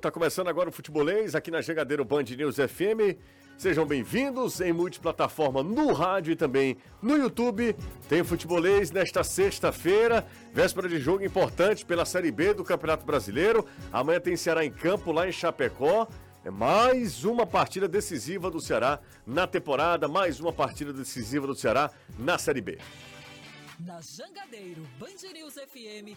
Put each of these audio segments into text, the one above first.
Tá começando agora o Futebolês aqui na Jangadeiro Band News FM. Sejam bem-vindos em multiplataforma no rádio e também no YouTube. Tem Futebolês nesta sexta-feira, véspera de jogo importante pela Série B do Campeonato Brasileiro. Amanhã tem Ceará em campo lá em Chapecó. É mais uma partida decisiva do Ceará na temporada, mais uma partida decisiva do Ceará na Série B. Na Jangadeiro Band News FM,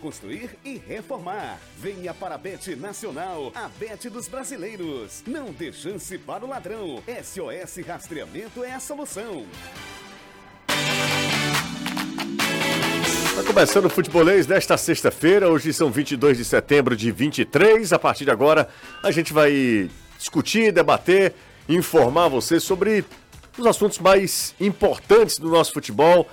construir e reformar. Venha para a Bet Nacional, a Bet dos brasileiros. Não dê chance para o ladrão. SOS Rastreamento é a solução. Tá começando o futebolês desta sexta-feira. Hoje são 22 de setembro de 23. A partir de agora, a gente vai discutir, debater, informar você sobre os assuntos mais importantes do nosso futebol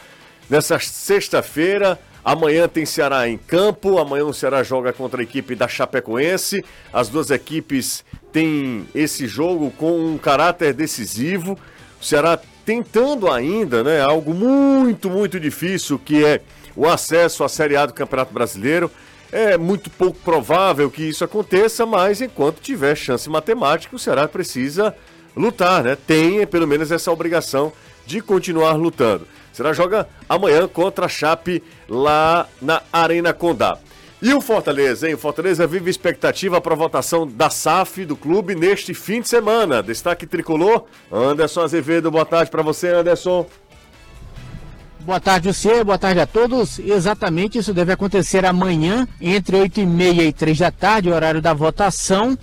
nessa sexta-feira. Amanhã tem Ceará em campo. Amanhã o Ceará joga contra a equipe da Chapecoense. As duas equipes têm esse jogo com um caráter decisivo. O Ceará tentando ainda, né, algo muito, muito difícil, que é o acesso à Série A do Campeonato Brasileiro. É muito pouco provável que isso aconteça, mas enquanto tiver chance matemática, o Ceará precisa lutar, né? Tem pelo menos essa obrigação de continuar lutando. Será joga amanhã contra a Chape lá na Arena Condá. E o Fortaleza, hein? O Fortaleza vive expectativa para a votação da SAF do clube neste fim de semana. Destaque tricolor. Anderson Azevedo, boa tarde para você, Anderson. Boa tarde, você. Boa tarde a todos. Exatamente isso deve acontecer amanhã, entre 8 e meia e 3 da tarde, horário da votação.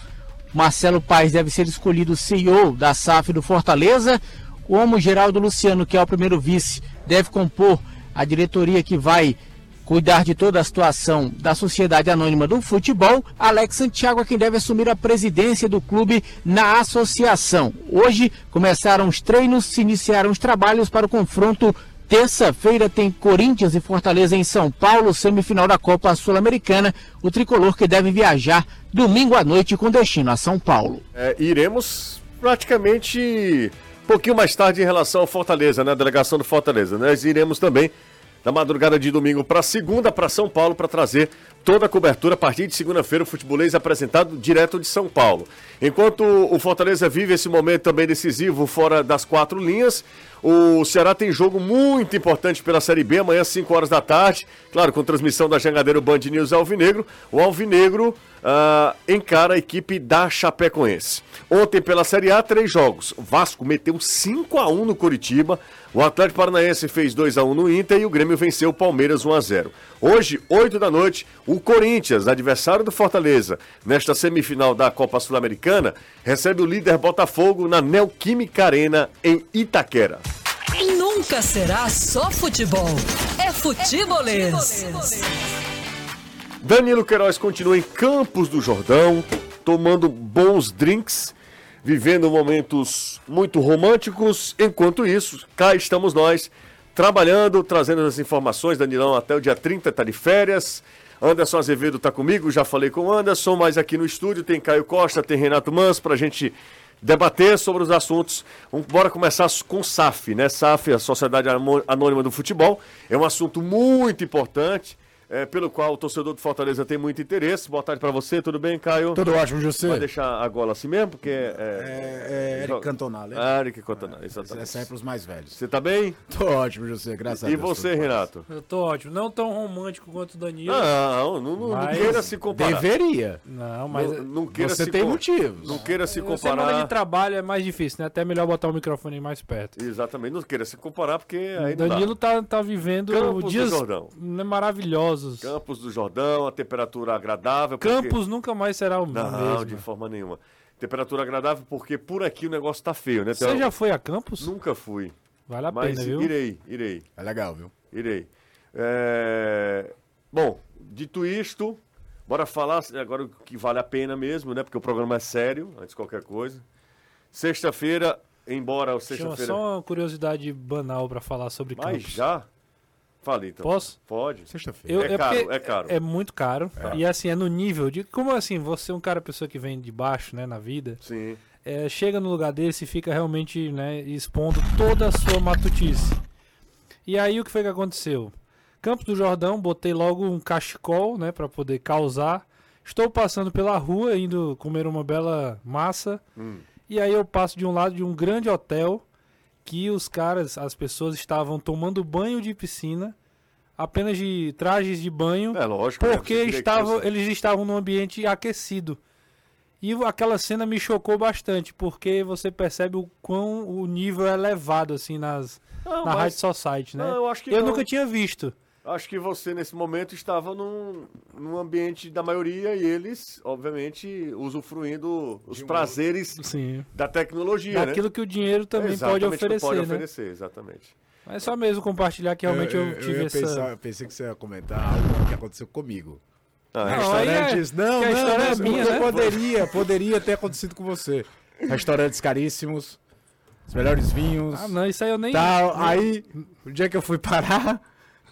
Marcelo Paes deve ser escolhido CEO da SAF do Fortaleza. O Homo Geraldo Luciano, que é o primeiro vice, deve compor a diretoria que vai cuidar de toda a situação da Sociedade Anônima do Futebol. Alex Santiago é quem deve assumir a presidência do clube na associação. Hoje começaram os treinos, se iniciaram os trabalhos para o confronto. Terça-feira tem Corinthians e Fortaleza em São Paulo, semifinal da Copa Sul-Americana. O tricolor que deve viajar domingo à noite com destino a São Paulo. É, iremos praticamente pouquinho mais tarde em relação ao Fortaleza, né? A delegação do Fortaleza. Nós iremos também na madrugada de domingo para segunda para São Paulo para trazer toda a cobertura a partir de segunda-feira o futebolês apresentado direto de São Paulo. Enquanto o Fortaleza vive esse momento também decisivo fora das quatro linhas, o Ceará tem jogo muito importante pela Série B, amanhã às 5 horas da tarde, claro, com transmissão da Jangadeiro Band News Alvinegro. O Alvinegro uh, encara a equipe da Chapecoense. Ontem pela Série A, três jogos. O Vasco meteu 5 a 1 no Curitiba, o Atlético Paranaense fez 2 a 1 no Inter e o Grêmio venceu o Palmeiras 1 a 0. Hoje, 8 da noite, o Corinthians, adversário do Fortaleza, nesta semifinal da Copa Sul-Americana, recebe o líder Botafogo na Neoquímica Arena em Itaquera. Nunca será só futebol. É futebolês. Danilo Queiroz continua em Campos do Jordão, tomando bons drinks vivendo momentos muito românticos. Enquanto isso, cá estamos nós, trabalhando, trazendo as informações. Danilão até o dia 30 está de férias. Anderson Azevedo está comigo, já falei com o Anderson, mas aqui no estúdio tem Caio Costa, tem Renato Mans para a gente debater sobre os assuntos. Vamos bora começar com SAF, né? SAF, a Sociedade Anônima do Futebol, é um assunto muito importante é, pelo qual o torcedor do Fortaleza tem muito interesse. Boa tarde para você, tudo bem, Caio? Tudo ótimo, José. Vai deixar a gola assim mesmo? Porque é. É, é Eric Cantona, né? Ah, Eric Cantona, é, exatamente. É sempre os mais velhos. Você tá bem? Tô ótimo, José, graças e a Deus. E você, Renato? Eu tô ótimo. Não tão romântico quanto o Danilo. Não, não, não, não queira se comparar. Deveria. Não, mas. Não, não queira você se tem motivos. Não queira se comparar. Semana de trabalho é mais difícil, né? Até melhor botar o microfone mais perto. Exatamente, não queira se comparar, porque aí. Danilo tá, tá vivendo Campos dias do Campos do Jordão a temperatura agradável. Porque... Campos nunca mais será o mesmo. Não, de forma nenhuma. Temperatura agradável porque por aqui o negócio tá feio, né? Você então, já foi a Campos? Nunca fui. Vale a Mas pena, viu? irei, irei. É legal, viu? Irei. É... Bom, dito isto, Bora falar agora o que vale a pena mesmo, né? Porque o programa é sério, antes de qualquer coisa. Sexta-feira, embora o sexta-feira. só uma curiosidade banal pra falar sobre Mas campos. já? Fale então. Posso? Pode. Sexta-feira. Eu- É caro, porque é caro. É muito caro. E assim, é no nível de. Como assim, você é um cara, pessoa que vem de baixo, né, na vida, Sim. é, chega no lugar desse e fica realmente, né, expondo toda a sua matutice. E aí o que foi que aconteceu? Campos do Jordão, botei logo um cachecol, né, para poder causar. Estou passando pela rua, indo comer uma bela massa. Hum. E aí eu passo de um lado de um grande hotel que os caras, as pessoas estavam tomando banho de piscina, apenas de trajes de banho, É lógico. né? porque que estavam, eles estavam num ambiente aquecido. E aquela cena me chocou bastante, porque você percebe o quão o nível é elevado assim nas Não, na mas- Rádio Society, né? Não, eu acho que eu não. nunca tinha visto. Acho que você, nesse momento, estava num, num ambiente da maioria e eles, obviamente, usufruindo os prazeres Sim. da tecnologia, Daquilo né? que o dinheiro também Exatamente, pode que oferecer, pode né? oferecer, exatamente. Mas só mesmo compartilhar que realmente eu, tive ia essa. pensar- eu pensei que você ia comentar algo que aconteceu comigo. Ah, Não, aí é- Restaurantes. Não, que a não, história é mas minha, né? Poderia, poderia ter acontecido com você. Restaurantes caríssimos, os melhores vinhos. Ah, não, isso aí eu nem. Tal. Aí, o dia que eu fui parar,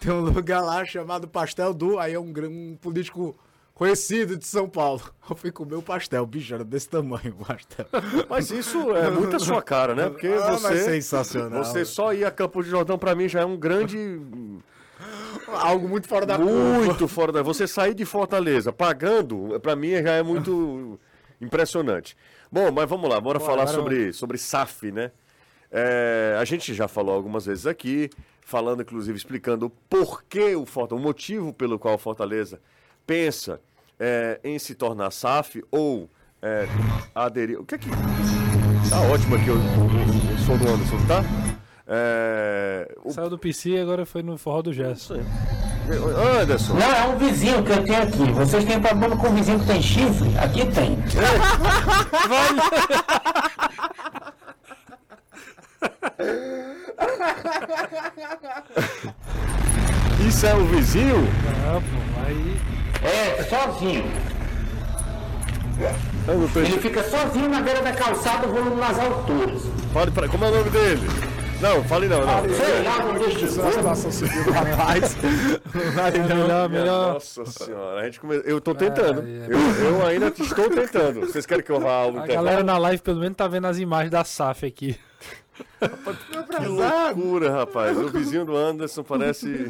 tem um lugar lá chamado Pastel do. Aí é um, um político conhecido de São Paulo. Eu fui comer o pastel, bicho, era desse tamanho o pastel. Mas isso é muito a sua cara, né? Porque Ah, você, sensacional. você só ir a Campo de Jordão, pra mim, já é um grande... Algo muito fora da curva. muito fora da... Você sair de Fortaleza pagando, pra mim, já é muito impressionante. Bom, mas vamos lá, bora Bom, falar agora sobre, sobre SAF, né? É, a gente já falou algumas vezes aqui, falando, inclusive, explicando o porquê o Fortaleza, o motivo pelo qual o Fortaleza pensa é, em se tornar SAF ou é, aderir. O que é que. Tá ótimo aqui o, o, o, o som do Anderson, tá? É, o, Saiu do PC e agora foi no forró do Gesso. Anderson, Não, é um vizinho que eu tenho aqui. Vocês têm problema com o vizinho que tem chifre? Aqui tem. isso é o vizinho? Ah, pô, aí. É, sozinho. Não Ele fica sozinho na beira da calçada, voando nas alturas. Fale pra... Como é o nome dele? Não, fale não, não. Sei lá, não deixa é do rapaz. É melhor, melhor. Nossa senhora, a gente come... eu tô tentando. Ai, é. Eu, eu ainda estou tentando. Vocês querem que eu vá ao A intervalo? galera na live pelo menos tá vendo as imagens da SAF aqui. Que loucura, rapaz. O vizinho do Anderson parece.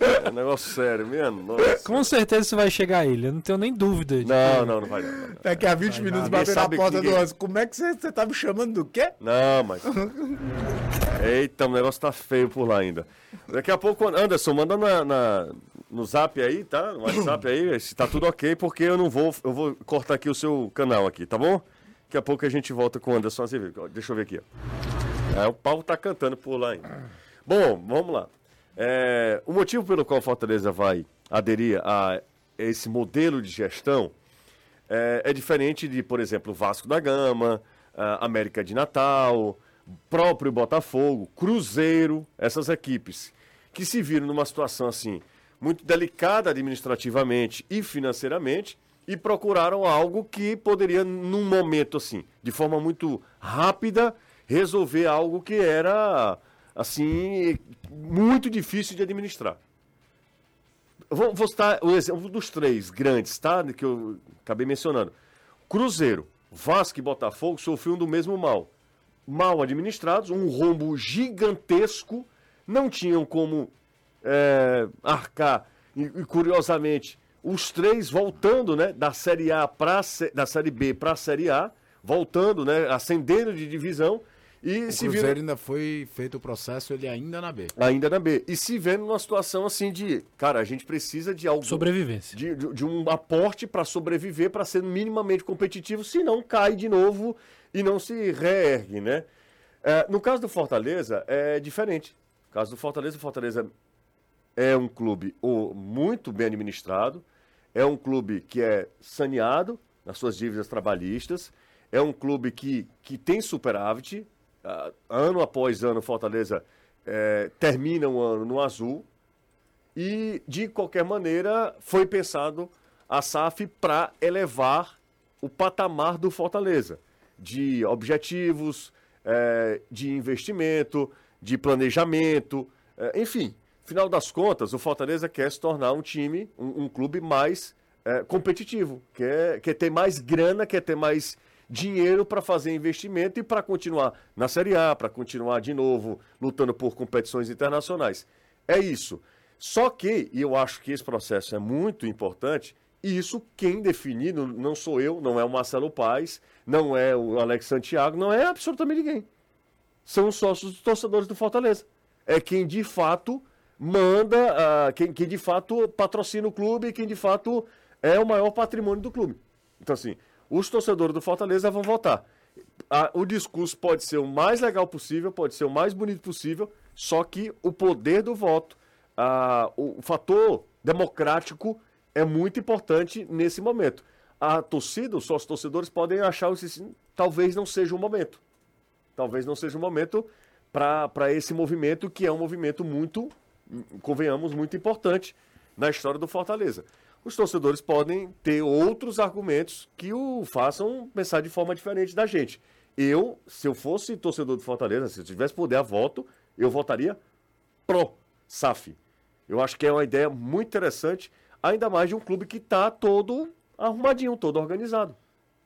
É um negócio sério mesmo. Nossa. Com certeza isso vai chegar a ele, eu não tenho nem dúvida. de Não, que- não, não vai não. Vai não. Daqui a 20 minutos Ninguém bater na sabe porta que do ninguém- Anderson. Como é que você, você tá me chamando do quê? Não, mas. Eita, o negócio tá feio por lá ainda. Daqui a pouco, Anderson, manda na, na- no zap aí, tá? No WhatsApp aí, se tá tudo ok, porque eu não vou. Eu vou cortar aqui o seu canal aqui, tá bom? Daqui a pouco a gente volta com o Anderson Azevedo. Deixa eu ver aqui. É, o Paulo tá cantando por lá ainda. Bom, vamos lá. É, o motivo pelo qual Fortaleza vai aderir a esse modelo de gestão é, é diferente de, por exemplo, Vasco da Gama, a América de Natal, próprio Botafogo, Cruzeiro, essas equipes que se viram numa situação assim muito delicada administrativamente e financeiramente e procuraram algo que poderia num momento assim, de forma muito rápida, resolver algo que era assim muito difícil de administrar. Vou, vou citar o exemplo dos três grandes, tá? Que eu acabei mencionando. Cruzeiro, Vasco e Botafogo sofriam do mesmo mal. Mal administrados, um rombo gigantesco, não tinham como é, arcar. E, e, curiosamente, os três voltando, né, da Série A para da Série B para a Série A, voltando, né, ascendendo de divisão e O se Cruzeiro viram ainda foi feito o processo, ele ainda na B. ainda na B. E se vendo numa situação assim de, cara, a gente precisa de algo Sobrevivência. de, de, de um aporte para sobreviver, para ser minimamente competitivo, senão cai de novo e não se reergue, né? É, no caso do Fortaleza, é diferente. No caso do Fortaleza, o Fortaleza é um clube oh, muito bem administrado, é um clube que é saneado nas suas dívidas trabalhistas, é um clube que, que tem superávit, uh, ano após ano, Fortaleza é, termina um ano no azul, E, de qualquer maneira, foi pensado a SAF para elevar o patamar do Fortaleza de objetivos, eh, de investimento, de planejamento, eh, enfim. Final das contas, o Fortaleza quer se tornar um time, um, um clube mais eh, competitivo, quer, quer ter mais grana, quer ter mais dinheiro para fazer investimento e para continuar na Série A, para continuar de novo lutando por competições internacionais. É isso. Só que, e eu acho que esse processo é muito importante, e isso quem definir não sou eu, não é o Marcelo Paes, não é o Alex Santiago, não é absolutamente ninguém. São os sócios dos torcedores do Fortaleza. É quem de fato manda, ah, quem, quem de fato patrocina o clube, quem de fato é o maior patrimônio do clube. Então, assim, os torcedores do Fortaleza vão votar. Ah, o discurso pode ser o mais legal possível, pode ser o mais bonito possível, só que o poder do voto, ah, o, o fator democrático é muito importante nesse momento. A torcida, os sócios torcedores podem achar que talvez não seja o momento. Talvez não seja o momento para esse movimento, que é um movimento muito, convenhamos, muito importante na história do Fortaleza. Os torcedores podem ter outros argumentos que o façam pensar de forma diferente da gente. Eu, se eu fosse torcedor do Fortaleza, se eu tivesse poder a voto, eu votaria pro SAF. Eu acho que é uma ideia muito interessante, ainda mais de um clube que está todo arrumadinho, todo organizado.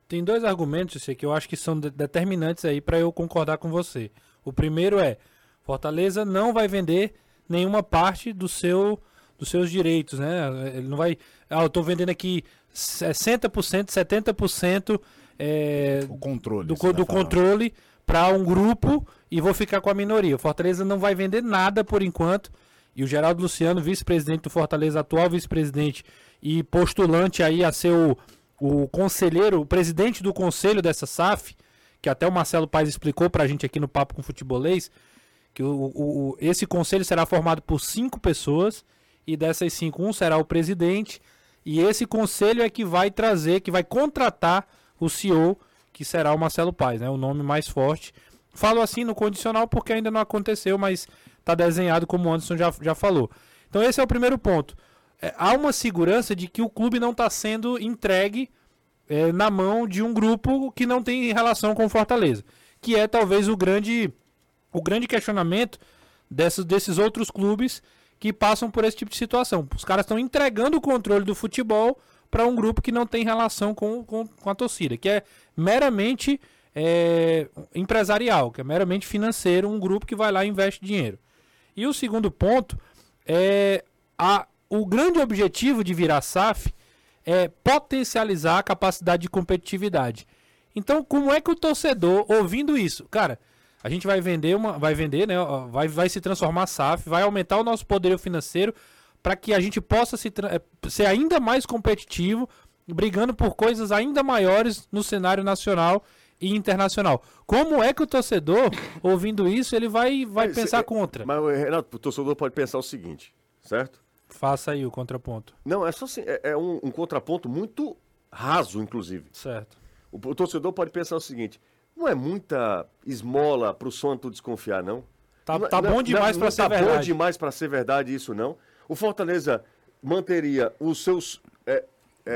Tem dois argumentos que eu acho que são de- determinantes aí para eu concordar com você. O primeiro é: Fortaleza não vai vender nenhuma parte do seu dos seus direitos, né? Ele não vai, ah, eu tô vendendo aqui 60%, 70% é, O controle. do, tá do falando. controle para um grupo e vou ficar com a minoria. O Fortaleza não vai vender nada por enquanto. E o Geraldo Luciano, vice-presidente do Fortaleza, atual vice-presidente e postulante aí a ser o, o conselheiro, o presidente do conselho dessa SAF, que até o Marcelo Paes explicou pra gente aqui no Papo com Futebolês, que o, o- esse conselho será formado por cinco pessoas e dessas cinco, um será o presidente e esse conselho é que vai trazer, que vai contratar o CEO, que será o Marcelo Paes, né? O nome mais forte. Falo assim no condicional porque ainda não aconteceu, mas tá desenhado como o Anderson já, já falou. Então esse é o primeiro ponto. É, há uma segurança de que o clube não está sendo entregue é, na mão de um grupo que não tem relação com Fortaleza. Que é talvez o grande, o grande questionamento desses, desses outros clubes que passam por esse tipo de situação. Os caras estão entregando o controle do futebol para um grupo que não tem relação com, com, com a torcida, que é meramente é, empresarial, que é meramente financeiro, um grupo que vai lá e investe dinheiro. E o segundo ponto é a, o grande objetivo de virar SAF é potencializar a capacidade de competitividade. Então, como é que o torcedor, ouvindo isso, cara, a gente vai vender uma, vai vender, né, vai, vai se transformar SAF, vai aumentar o nosso poder financeiro para que a gente possa se, eh, ser ainda mais competitivo, brigando por coisas ainda maiores no cenário nacional e internacional. Como é que o torcedor, ouvindo isso, ele vai, vai Mas, pensar é- contra? Mas, Renato, o torcedor pode pensar o seguinte, certo? Faça aí o contraponto. Não, é só assim, é, é um, um contraponto muito raso, inclusive. Certo. O, o torcedor pode pensar o seguinte: não é muita esmola pro santo desconfiar, não? Tá, Não- tá não- bom demais para ser tá bom verdade. demais para ser verdade isso, não? O Fortaleza manteria os seus. é,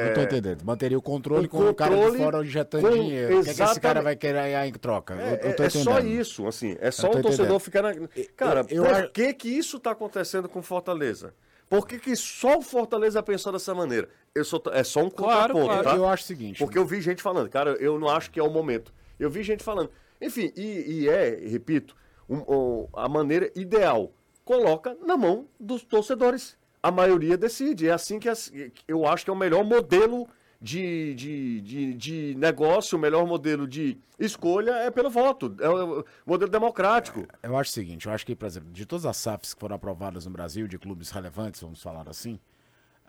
Não tô entendendo. Manteria o controle o com o cara de fora injetando com- dinheiro. O que, é que esse cara exatamente. vai querer aí em troca? Eu- É, eu tô é só isso, assim. É só Eu o torcedor entendendo. ficar na. Cara, eu por acho- que que isso tá acontecendo com Fortaleza? Por que, que só o Fortaleza pensou dessa maneira? Eu sou, é só um Claro, contraponto, claro. tá? Eu acho o seguinte. Porque eu vi gente falando, cara, eu não acho que é o momento. Eu vi gente falando. Enfim, e, e é, repito, um- um- a maneira ideal. Coloca na mão dos torcedores. A maioria decide. É assim que as- eu acho que é o melhor modelo de, de, de, de negócio, o melhor modelo de escolha é pelo voto. É o modelo democrático. Eu acho o seguinte, eu acho que, por exemplo, de todas as SAFs que foram aprovadas no Brasil, de clubes relevantes, vamos falar assim,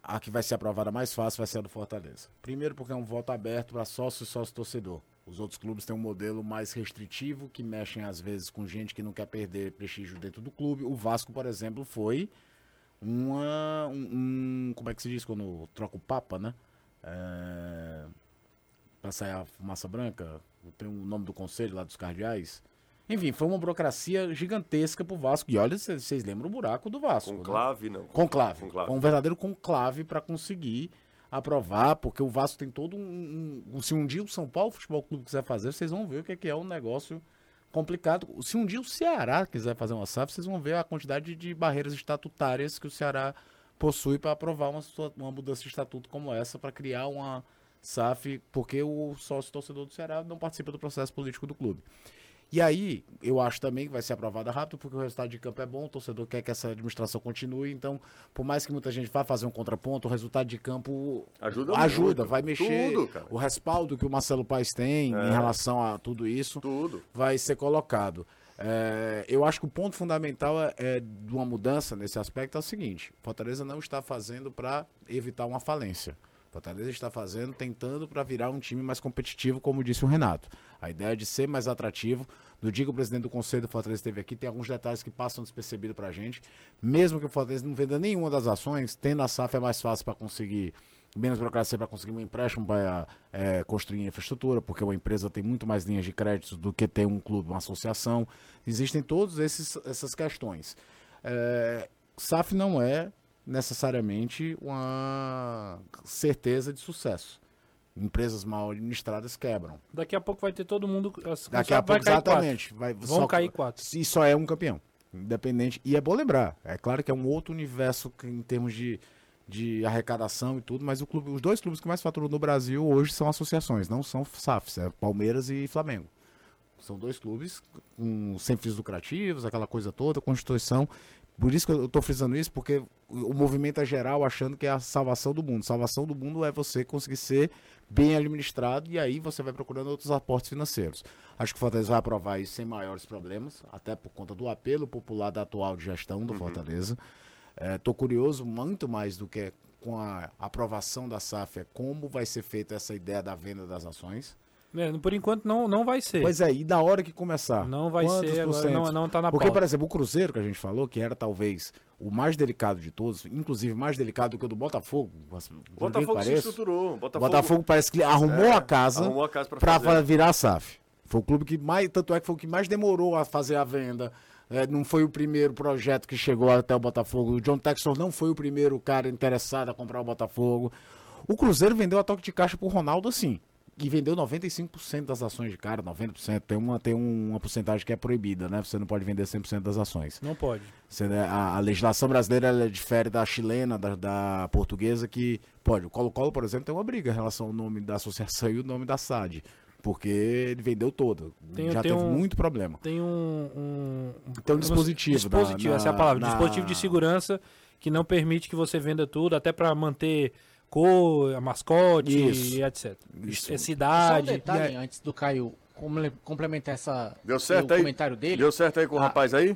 a que vai ser aprovada mais fácil vai ser a do Fortaleza. Primeiro porque é um voto aberto para sócio e sócio-torcedor. Os outros clubes têm um modelo mais restritivo, que mexem às vezes com gente que não quer perder prestígio dentro do clube. O Vasco, por exemplo, foi uma... Um, um- como é que se diz quando troca o papa, né? É, pra sair a fumaça branca, tem o nome do conselho lá dos cardeais. Enfim, foi uma burocracia gigantesca pro Vasco. E olha, vocês lembram o buraco do Vasco. né? Conclave, não. Conclave. Conclave. Foi um verdadeiro conclave para conseguir aprovar, porque o Vasco tem todo um, um- Se um dia o São Paulo Futebol Clube quiser fazer, vocês vão ver o que é, que é um negócio complicado. Se um dia o Ceará quiser fazer uma SAF, vocês vão ver a quantidade de barreiras estatutárias que o Ceará possui para aprovar uma, uma mudança de estatuto como essa, para criar uma SAF, porque o sócio torcedor do Ceará não participa do processo político do clube. E aí, eu acho também que vai ser aprovada rápido, porque o resultado de campo é bom, o torcedor quer que essa administração continue, então, por mais que muita gente vá fazer um contraponto, o resultado de campo Ajuda ajuda muito. vai mexer. Tudo. O respaldo que o Marcelo Paes tem em relação a tudo isso Tudo. vai ser colocado. É, eu acho que o ponto fundamental é, é de uma mudança nesse aspecto é o seguinte: Fortaleza não está fazendo para evitar uma falência. Fortaleza está fazendo, tentando para virar um time mais competitivo, como disse o Renato. A ideia é de ser mais atrativo. No dia que o presidente do Conselho do Fortaleza esteve aqui, tem alguns detalhes que passam despercebidos para a gente. Mesmo que o Fortaleza não venda nenhuma das ações, tendo a SAF é mais fácil para conseguir menos burocracia para conseguir um empréstimo para é, construir infraestrutura, porque uma empresa tem muito mais linhas de crédito do que ter um clube, uma associação. Existem todas essas questões. É, SAF não é necessariamente uma certeza de sucesso. Empresas mal administradas quebram. Daqui a pouco vai ter todo mundo. Daqui a pouco, quatro. exatamente. Vai, Vão só- cair quatro. E só é um campeão. Independente. E é bom lembrar. É claro que é um outro universo em termos de, de arrecadação e tudo, mas o clube, os dois clubes que mais faturam no Brasil hoje são associações, não são SAFs, é Palmeiras e Flamengo. São dois clubes com, sem fins lucrativos, aquela coisa toda, Constituição. Por isso que eu estou frisando isso, porque o movimento é geral achando que é a salvação do mundo. Salvação do mundo é você conseguir ser bem administrado e aí você vai procurando outros aportes financeiros. Acho que o Fortaleza vai aprovar isso sem maiores problemas, até por conta do apelo popular da atual gestão do Fortaleza. Estou curioso muito mais do que com a aprovação da SAF, é como vai ser feita essa ideia da venda das ações. É, por enquanto não, não vai ser. Pois é, e da hora que começar? Não vai quantos ser agora, não, não tá na Porque, pauta. por exemplo, o Cruzeiro que a gente falou, que era talvez o mais delicado de todos, inclusive mais delicado do que o do Botafogo. que Botafogo se pareça, estruturou. o Botafogo, Botafogo parece que arrumou É, a casa arrumou a casa pra pra fazer. virar a SAF. Foi o clube que mais, tanto é que foi o que mais demorou a fazer a venda. É, não foi o primeiro projeto que chegou até o Botafogo. O John Textor não foi o primeiro cara interessado a comprar o Botafogo. O Cruzeiro vendeu a toque de caixa pro Ronaldo assim. E vendeu 95% das ações de cara, 90%. Tem uma, tem uma porcentagem que é proibida, né? Você não pode vender 100% das ações. Não pode. Você, né, a, a legislação brasileira ela difere da chilena, da, da portuguesa, que pode. O Colo-Colo, por exemplo, tem uma briga em relação ao nome da associação e o nome da SAD. Porque ele vendeu todo. Tem- Já tem teve um- muito problema. Tem um. um Tem um dispositivo. dispositivo, na- essa é a palavra. na- Dispositivo de segurança que não permite que você venda tudo, até pra manter cor, a mascote Isso. e etc. Isso. É Só um cidade. detalhe antes do Caio comple- complementar essa, Deu certo o aí? comentário dele. Deu certo aí com o Ah. rapaz aí?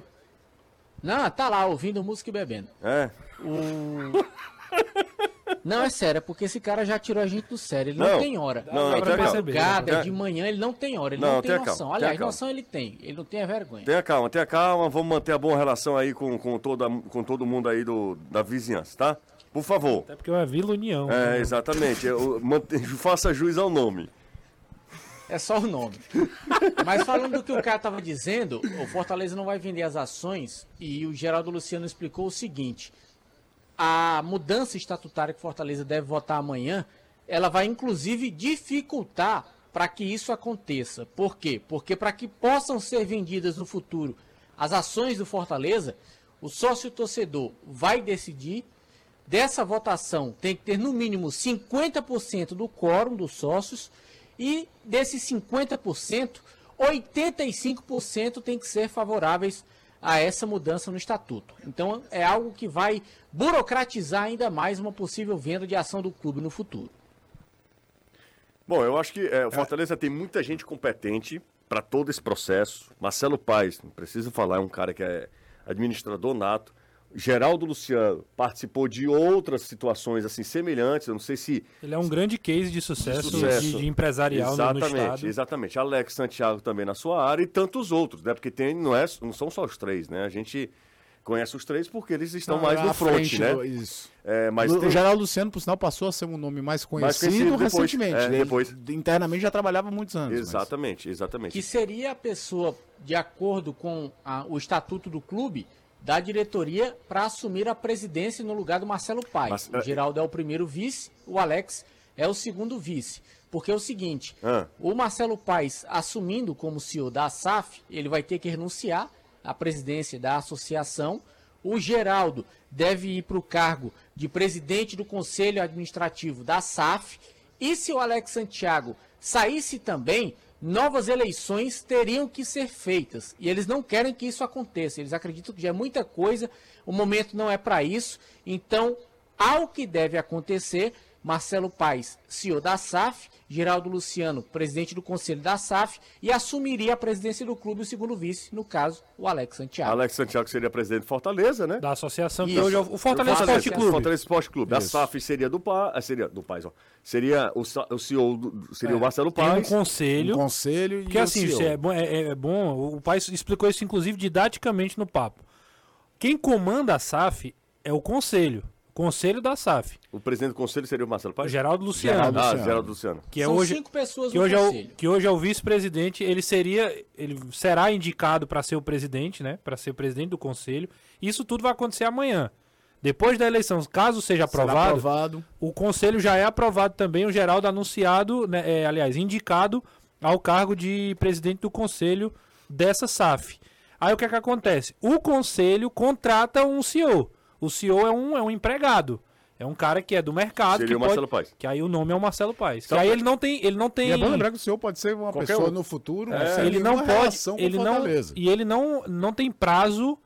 Não, tá lá ouvindo música e bebendo. É. Não, é sério, é porque esse cara já tirou a gente do sério. Ele não, Não. tem hora. Não, não, é calma. madrugada, é de manhã, ele não tem hora. Ele Não, não, tem noção. calma, Aliás, tenha calma. noção ele tem. Ele não tem a vergonha. Tenha calma, tenha calma. Vamos manter a boa relação aí com, com, toda, com todo mundo aí do, da vizinhança, tá? Por favor. Até porque é uma Vila União. É, né? exatamente. Eu, faça jus ao nome. É só o nome. Mas falando do que o cara tava dizendo, o Fortaleza não vai vender as ações e o Geraldo Luciano explicou o seguinte: a mudança estatutária que o Fortaleza deve votar amanhã, ela vai inclusive dificultar para que isso aconteça. Por quê? Porque para que possam ser vendidas no futuro as ações do Fortaleza, o sócio torcedor vai decidir Dessa votação tem que ter no mínimo 50% do quórum dos sócios e desses 50%, 85% tem que ser favoráveis a essa mudança no estatuto. Então é algo que vai burocratizar ainda mais uma possível venda de ação do clube no futuro. Bom, eu acho que é, o Fortaleza tem muita gente competente para todo esse processo. Marcelo Paes, não preciso falar, é um cara que é administrador nato. Geraldo Luciano participou de outras situações assim semelhantes. Eu não sei se Ele é um grande case de sucesso, Sucesso. De, de empresarial no- no, exatamente, estado. exatamente. Alex Santiago também na sua área e tantos outros, né? Porque tem não é, não são só os três, né? A gente Conhece os três porque eles estão Não, mais no front, frente né? do- Isso. É, mas o tem- Geraldo Luciano, por sinal, passou a ser um nome mais conhecido, conhecido depois, recentemente. é, Ele depois. Internamente já trabalhava há muitos anos. mas- Exatamente, exatamente. que seria a pessoa, de acordo com a- o estatuto do clube, da diretoria para assumir a presidência no lugar do Marcelo Paes. Mas, o é- Geraldo é o primeiro vice, o Alex é o segundo vice. Porque é o seguinte, Ah. o Marcelo Paes assumindo como CEO da SAF, ele vai ter que renunciar à presidência da associação. O Geraldo deve ir para o cargo de presidente do conselho administrativo da SAF. E se o Alex Santiago saísse também, novas eleições teriam que ser feitas. E eles não querem que isso aconteça. Eles acreditam que já é muita coisa, o momento não é para isso. Então, ao que deve acontecer, Marcelo Paes, CEO da SAF, Geraldo Luciano, presidente do conselho da SAF, e assumiria a presidência do clube o segundo vice, no caso, o Alex Santiago. Alex Santiago seria presidente de Fortaleza, né? Da associação, que Isso. hoje é o o Fortaleza Esporte Clube. Fortaleza Esporte Clube. A Isso. SAF seria do Paz, seria do Paz, ó. Seria o, o CEO, do- seria o Marcelo Tem um conselho. Um conselho e Porque o assim, é bom, é, é bom, o pai explicou isso inclusive didaticamente no papo. Quem comanda a SAF é o conselho, conselho da SAF, O presidente do conselho seria o Marcelo o Paz? Geraldo Luciano, Geraldo Ah, Luciano. Geraldo Luciano. que é São hoje cinco pessoas que no hoje é o, conselho. que hoje é o vice-presidente, ele seria, ele será indicado para ser o presidente, né, para ser o presidente do conselho. Isso tudo vai acontecer amanhã. Depois da eleição, caso seja aprovado, aprovado. o conselho já é aprovado também, o Geraldo anunciado, né, é, aliás, indicado ao cargo de presidente do conselho dessa SAF. Aí o que é que acontece? O conselho contrata um CEO. O CEO é um, é um empregado. É um cara que é do mercado. Seria que o Marcelo pode- Paes. Que aí o nome é o Marcelo Paes. Que Sabe- aí ele não tem. Ele não tem E é bom lembrar que o senhor pode ser uma Qualquer pessoa um. no futuro É. ele não pode. Ele não, e ele não, não tem prazo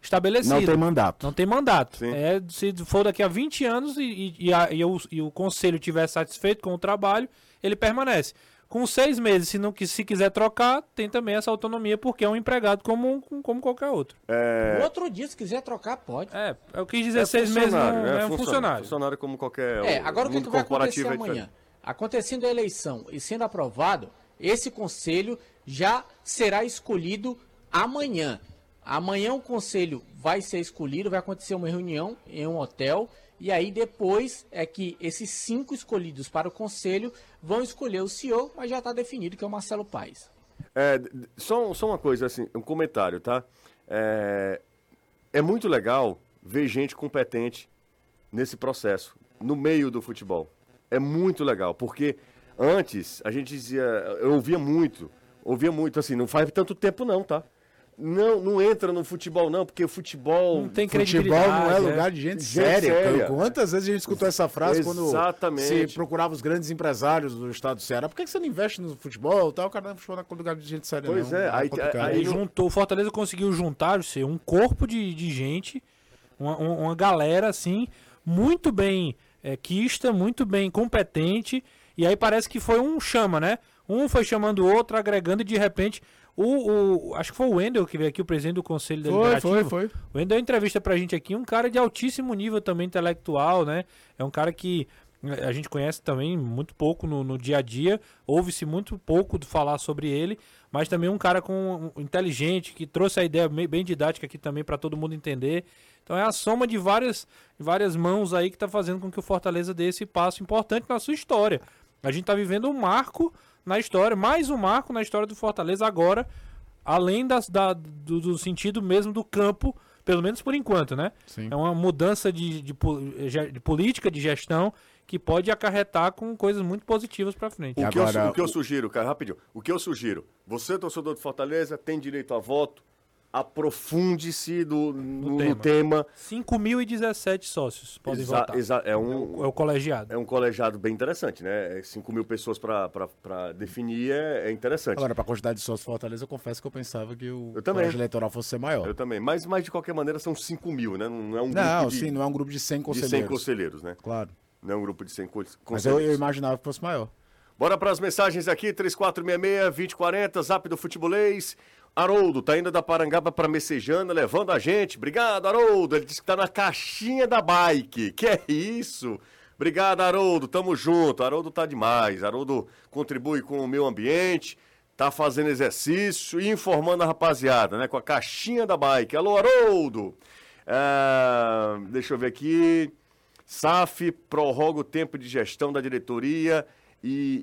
estabelecido. Não tem mandato. Não tem mandato. Sim. É, se for daqui a 20 anos e, e, e a- e o, e o conselho estiver satisfeito com o trabalho, ele permanece. Com seis meses, se, não, que- se quiser trocar, tem também essa autonomia, porque é um empregado como, como qualquer outro. É, outro dia, se quiser trocar, pode. É, eu quis dizer é seis meses, não, funcionário, é, um funcionário. funcionário. Funcionário como qualquer. É, agora o que, que vai acontecer é amanhã? Acontecendo a eleição e sendo aprovado, esse conselho já será escolhido amanhã. Amanhã o conselho vai ser escolhido, vai acontecer uma reunião em um hotel. E aí depois é que esses cinco escolhidos para o conselho vão escolher o CEO, mas já está definido que é o Marcelo Paes. É, só, só uma coisa, assim, um comentário, tá? É, é muito legal ver gente competente nesse processo, no meio do futebol. É muito legal, porque antes a gente dizia, eu ouvia muito, ouvia muito, assim, não faz tanto tempo não, tá? Não, não entra no futebol não, porque o futebol... Não tem Futebol credibilidade. não é é. lugar de gente, Gente séria. séria. Quantas vezes a gente escutou essa frase Exatamente. quando se procurava os grandes empresários do estado do Ceará? Por que você não investe no futebol? Tal? O cara não é futebol não é lugar de gente séria, Pois não. é, Não aí- complicado. aí- Aí juntou, o Fortaleza conseguiu juntar sei, um corpo de, de gente, uma, uma- uma galera assim, muito bem é, quista, muito bem competente, e aí parece que foi um chama, né? Um foi chamando o outro, agregando, e de repente, o, o- acho que foi o Wendel que veio aqui, o presidente do Conselho Foi, Deliberativo. foi, foi. O Wendel entrevista pra gente aqui, um cara de altíssimo nível também intelectual, né? É um cara que eh, a gente conhece também muito pouco no, no dia a dia, ouve-se muito pouco de falar sobre ele, mas também um cara com um- inteligente, que trouxe a ideia me- bem didática aqui também para todo mundo entender. Então é a soma de várias, várias mãos aí que está fazendo com que o Fortaleza dê esse passo importante na sua história. A gente está vivendo um marco na história, mais um marco na história do Fortaleza agora, além das, da, do, do sentido mesmo do campo, pelo menos por enquanto, né? Sim. É uma mudança de, de, de política, de gestão, que pode acarretar com coisas muito positivas para frente. O, que eu, Agora, o que eu sugiro, cara, rapidinho. O que eu sugiro? Você, torcedor de Fortaleza, tem direito a voto. Aprofunde-se do- no, no tema. tema. 5.017 sócios podem Exa- votar. exa- é, É um, o, é o colegiado. é um colegiado bem interessante, né? É 5 mil pessoas para definir é, é interessante. Agora, pra quantidade de sócios Fortaleza, eu confesso que eu pensava que o Eu também. colégio eleitoral fosse ser maior. Eu também. Mas, mas, de qualquer maneira, são 5 mil, né? Não é um Não, grupo de, sim, não é um grupo de 100 de 100 conselheiros. conselheiros, né? Claro. Não é um grupo de 100 co- Mas eu, conselheiros. eu imaginava que fosse maior. Bora para as mensagens aqui, 3466-2040, zap do Futebolês. Haroldo, tá indo da Parangaba para Messejana, levando a gente. Obrigado, Haroldo. Ele disse que tá na caixinha da bike. Que é isso? Obrigado, Haroldo. Tamo junto. Haroldo tá demais. Haroldo contribui com o meio ambiente, tá fazendo exercício e informando a rapaziada, né? Com a caixinha da bike. Alô, Haroldo. Ah, deixa eu ver aqui. SAF prorroga o tempo de gestão da diretoria e,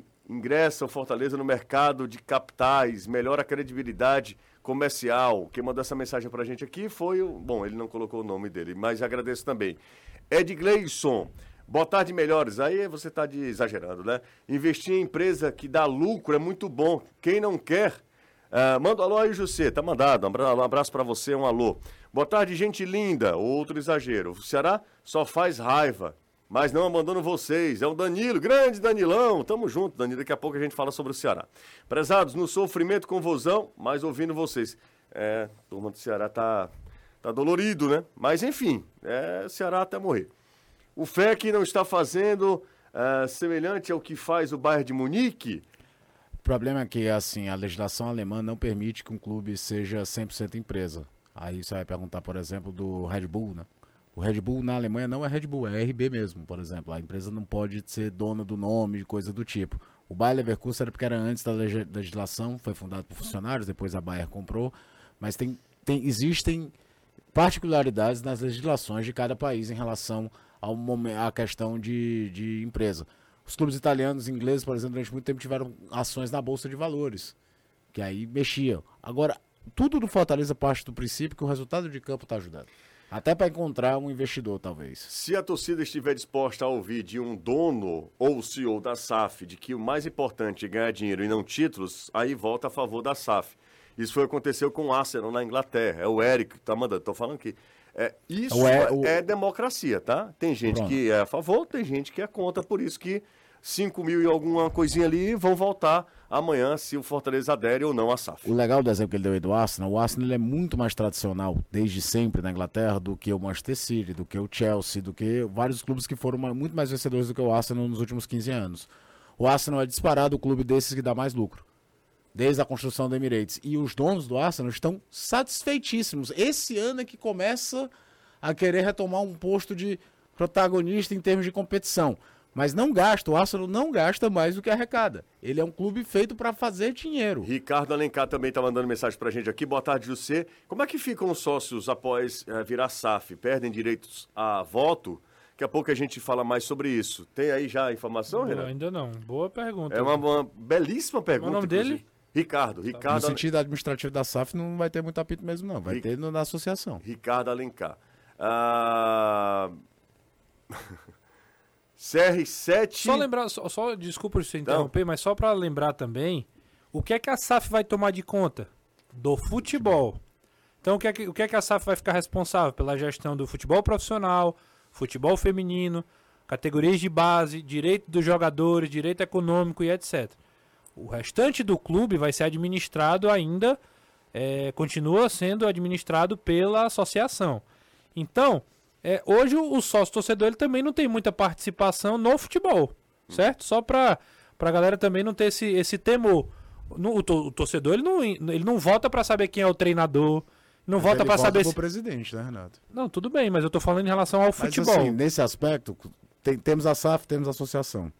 e ingressa o Fortaleza no mercado de capitais, melhora a credibilidade comercial. Quem mandou essa mensagem pra gente aqui foi o. Bom, ele não colocou o nome dele, mas agradeço também. Ed Gleison. Boa tarde, melhores. Aí você está exagerando, né? Investir em empresa que dá lucro é muito bom. Quem não quer, uh, manda um alô aí, José. Tá mandado. Um abraço para você, um alô. Boa tarde, gente linda. Outro exagero. O Ceará só faz raiva, mas não abandono vocês. É o Danilo, grande Danilão. Tamo junto, Danilo. Daqui a pouco a gente fala sobre o Ceará. Prezados, no sofrimento com vozão, mas ouvindo vocês. É, a turma do Ceará tá, tá dolorido, né? Mas enfim, é Ceará até morrer. O FEC não está fazendo uh, semelhante ao que faz o Bayern de Munique? O problema é que assim, a legislação alemã não permite que um clube seja 100% empresa. Aí você vai perguntar, por exemplo, do Red Bull, né? O Red Bull na Alemanha não é Red Bull, é RB mesmo, por exemplo. A empresa não pode ser dona do nome, coisa do tipo. O Bayer Leverkusen era porque era antes da legislação, foi fundado por funcionários, depois a Bayer comprou. Mas tem, tem, existem particularidades nas legislações de cada país em relação ao à questão de, de empresa. Os clubes italianos e ingleses, por exemplo, durante muito tempo tiveram ações na Bolsa de Valores, que aí mexiam. Agora, tudo do Fortaleza parte do princípio que o resultado de campo está ajudando. Até para encontrar um investidor, talvez. Se a torcida estiver disposta a ouvir de um dono ou CEO da SAF de que o mais importante é ganhar dinheiro e não títulos, aí volta a favor da SAF. Isso foi aconteceu com o Arsenal na Inglaterra. É o Eric que está mandando. Estou falando que é, isso o é, o... é, democracia, tá? Tem gente Pronto. que é a favor, tem gente que é contra, por isso que 5 mil e alguma coisinha ali vão voltar amanhã se o Fortaleza adere ou não à SAF. O legal do exemplo que ele deu aí do Arsenal, o Arsenal é muito mais tradicional desde sempre na Inglaterra do que o Manchester City, do que o Chelsea, do que vários clubes que foram muito mais vencedores do que o Arsenal nos últimos 15 anos. O Arsenal é disparado o clube desses que dá mais lucro. Desde a construção do Emirates. E os donos do Arsenal estão satisfeitíssimos. Esse ano é que começa a querer retomar um posto de protagonista em termos de competição. Mas não gasta, o Arsenal não gasta mais do que arrecada. Ele é um clube feito para fazer dinheiro. Ricardo Alencar também está mandando mensagem para a gente aqui. Boa tarde, José. Como é que ficam os sócios após é, virar SAF? Perdem direitos a voto? Daqui a pouco a gente fala mais sobre isso. Tem aí já a informação, não, Renato? Ainda não. Boa pergunta. É uma, uma belíssima pergunta. Qual é o nome dele? Ricardo. Ricardo. No sentido administrativo da SAF não vai ter muito apito mesmo, não. Vai ter na associação. Ricardo Alencar. Ah... CR7. Só lembrar, só, só desculpa se interromper, Não. mas só para lembrar também, o que é que a SAF vai tomar de conta? Do futebol. Então, o que, é que, o que é que a SAF vai ficar responsável? Pela gestão do futebol profissional, futebol feminino, categorias de base, direito dos jogadores, direito econômico e etc. O restante do clube vai ser administrado ainda, é, continua sendo administrado pela associação. Então, é, hoje o, sócio torcedor ele também não tem muita participação no futebol, certo? Só para a galera também não ter esse, esse temor. No, o, o, torcedor ele não, ele não vota para saber quem é o treinador, não mas vota para saber se. presidente, né, Renato? Não, tudo bem, mas eu tô falando em relação ao futebol. Mas, assim, nesse aspecto, tem, temos a SAF, temos a associação.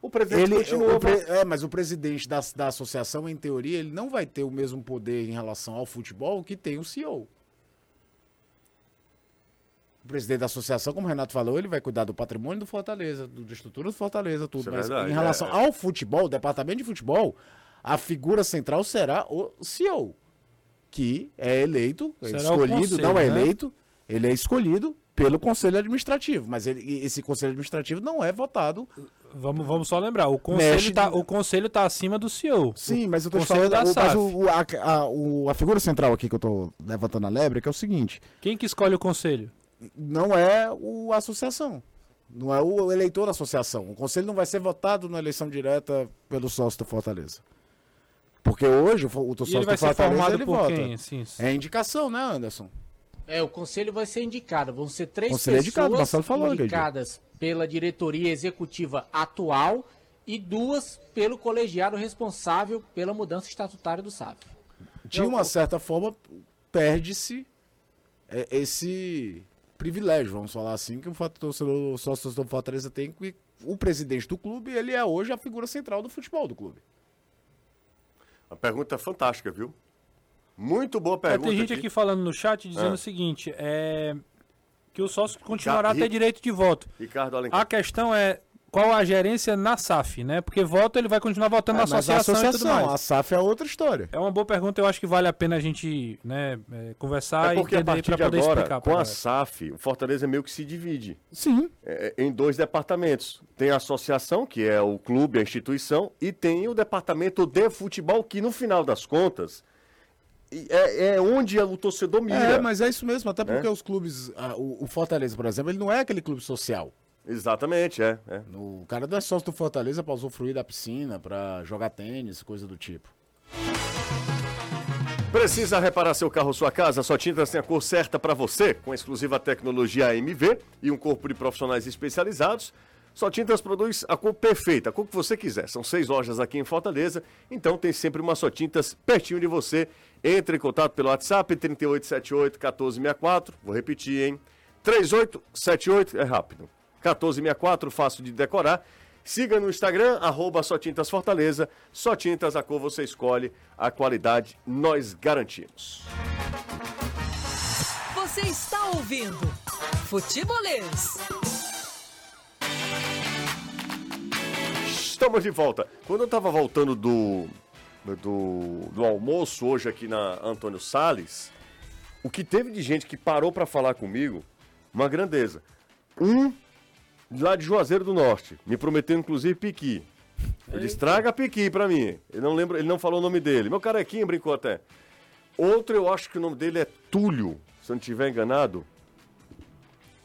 O presidente ele, continua. O pre... É, mas o presidente da, da associação, em teoria, ele não vai ter o mesmo poder em relação ao futebol que tem o CEO o presidente da associação, como o Renato falou, ele vai cuidar do patrimônio do Fortaleza, do, da estrutura do Fortaleza, tudo. Isso é Mas é verdade, em relação é. ao futebol, o departamento de futebol, a figura central será o CEO, que é eleito, é escolhido, conselho, não é né? eleito, ele é escolhido pelo conselho administrativo, mas ele, esse conselho administrativo não é votado. Vamos, vamos só lembrar, o conselho está o conselho tá acima do CEO. Sim, mas eu estou falando da o, mas o, a, a, a figura central aqui que eu estou levantando a lebre é que é o seguinte. Quem que escolhe o conselho? Não é o, a associação. Não é o eleitor da associação. O conselho não vai ser votado na eleição direta pelo sócio do Fortaleza. Porque hoje o, o sócio do Fortaleza ele vota. Quem? Sim, sim. É indicação, né, Anderson? É, o conselho vai ser indicado. Vão ser três conselho é pessoas indicado, falou, indicadas pela diretoria executiva atual e duas pelo colegiado responsável pela mudança estatutária do SAF. De uma certa forma, perde-se é, esse privilégio, vamos falar assim, que o torcedor, sócio do Fortaleza tem que o presidente do clube, ele é hoje a figura central do futebol do clube. Uma pergunta fantástica, viu? Muito boa É, pergunta. tem gente aqui falando no chat dizendo Ah. o seguinte, é, que o sócio continuará a Ri- ter direito de voto. Ricardo Alencar. A questão é qual a gerência na SAF, né? Porque voto ele vai continuar votando na É, mas a associação, e tudo associação, mais. a SAF é outra história. É uma boa pergunta, eu acho que vale a pena a gente né, é, conversar É porque e a entender partir para de poder agora, explicar. com a galera. SAF, o Fortaleza meio que se divide Sim. é, em dois departamentos. Tem a associação, que é o clube, a instituição, e tem o departamento de futebol, que no final das contas é, é onde o torcedor mira. É, mas é isso mesmo, até porque É? os clubes, ah, o, o Fortaleza, por exemplo, ele não é aquele clube social. Exatamente, é. é. O cara não é sócio do Fortaleza pra usufruir da piscina, pra jogar tênis, coisa do tipo. Precisa reparar seu carro ou sua casa? Só Tintas tem a cor certa para você, com a exclusiva tecnologia AMV e um corpo de profissionais especializados. Só Tintas produz a cor perfeita, a cor que você quiser. São seis lojas aqui em Fortaleza, então tem sempre uma Só Tintas pertinho de você. Entre em contato pelo WhatsApp 3878 1464. Vou repetir, hein? 3878 é rápido. 1464, fácil de decorar. Siga no Instagram, arroba Só Tintas Fortaleza. Só Tintas, a cor você escolhe, a qualidade nós garantimos. Você está ouvindo Futebolês. Estamos de volta. Quando eu estava voltando do, do, do almoço hoje aqui na Antônio Sales, o que teve de gente que parou para falar comigo, uma grandeza. Um lá de Juazeiro do Norte, me prometeu inclusive piqui. Ele disse, traga piqui pra mim. Ele não lembra, ele não falou o nome dele. Meu carequinho brincou até. Outro, eu acho que o nome dele é Túlio, se eu não estiver enganado.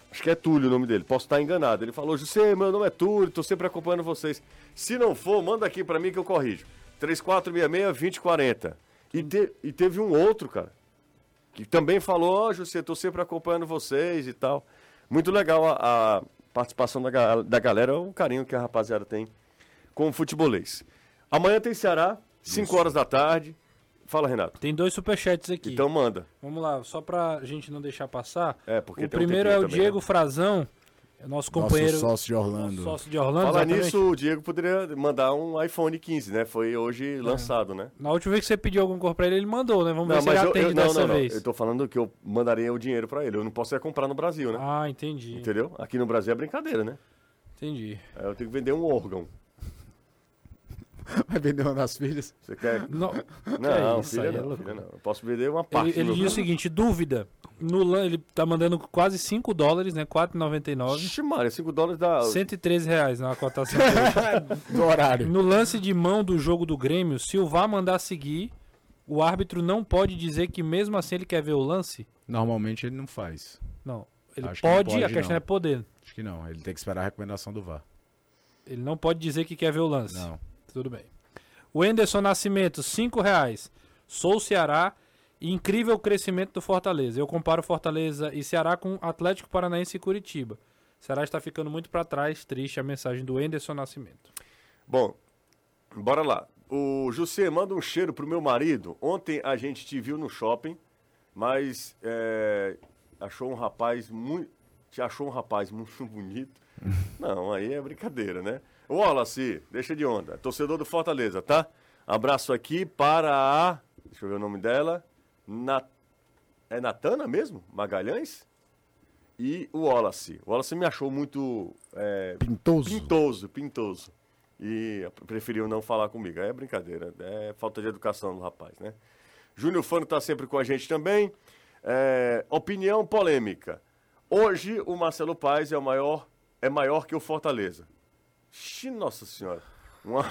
Acho que é Túlio o nome dele, posso estar enganado. Ele falou, José, meu nome é Túlio, tô sempre acompanhando vocês. Se não for, manda aqui pra mim que eu corrijo. 3466-2040. E, te- e teve um outro, cara, que também falou, ó, José, tô sempre acompanhando vocês e tal. Muito legal a, a participação da, da galera, o carinho que a rapaziada tem com o futebolês. Amanhã tem Ceará, 5 horas da tarde. Fala, Renato. Tem dois superchats aqui. Então manda. Vamos lá, só pra gente não deixar passar. É, porque o primeiro é o também, Diego né? Frazão, é nosso companheiro. Nosso sócio de Orlando. sócio de Orlando. Falar nisso, o Diego poderia mandar um iPhone 15, né? Foi hoje lançado, né? Na última vez que você pediu alguma coisa pra ele, ele mandou, né? Vamos ver Não, se ele eu, atende eu, não, dessa não, não. vez. Eu tô falando que eu mandaria o dinheiro pra ele. Eu não posso é comprar no Brasil, né? Ah, entendi. Entendeu? Aqui no Brasil é brincadeira, né? Entendi. Aí eu tenho que vender um órgão. Vai vender uma das filhas. Você quer. Não, Não, isso filha é não, filha não. Eu posso vender uma parte. ele, ele diz o seguinte, dúvida. No, ele tá mandando quase 5 dólares, né? 4,99. Ixi, Maria, 5 dólares dá. 113 reais na cotação. Do horário. no lance de mão do jogo do Grêmio, se o VAR mandar seguir, o árbitro não pode dizer que mesmo assim ele quer ver o lance? Normalmente ele não faz. Não. Ele que não pode, pode, a questão não. é poder. Acho que não. Ele tem que esperar a recomendação do VAR. Ele não pode dizer que quer ver o lance. Não. Tudo bem. O Enderson Nascimento, 5 reais. Sou Ceará incrível crescimento do Fortaleza. Eu comparo Fortaleza e Ceará com Atlético Paranaense e Curitiba. Ceará está ficando muito para trás, triste a mensagem do Enderson Nascimento. Bom, bora lá. O José, manda um cheiro pro meu marido. Ontem a gente te viu no shopping, mas é, achou um rapaz muito. Te achou um rapaz muito bonito. Não, aí é brincadeira, né? O Wallace, deixa de onda. Torcedor do Fortaleza, tá? Abraço aqui para a. Deixa eu ver o nome dela. Na, é Natana mesmo? Magalhães? E o Wallace. O Wallace me achou muito. é, Pintoso. Pintoso, pintoso. E preferiu não falar comigo. É brincadeira, é falta de educação do rapaz, né? Júnior Fano tá sempre com a gente também. É, opinião polêmica. Hoje o Marcelo Paes é o maior, é maior que o Fortaleza. Xi, nossa senhora. Uma,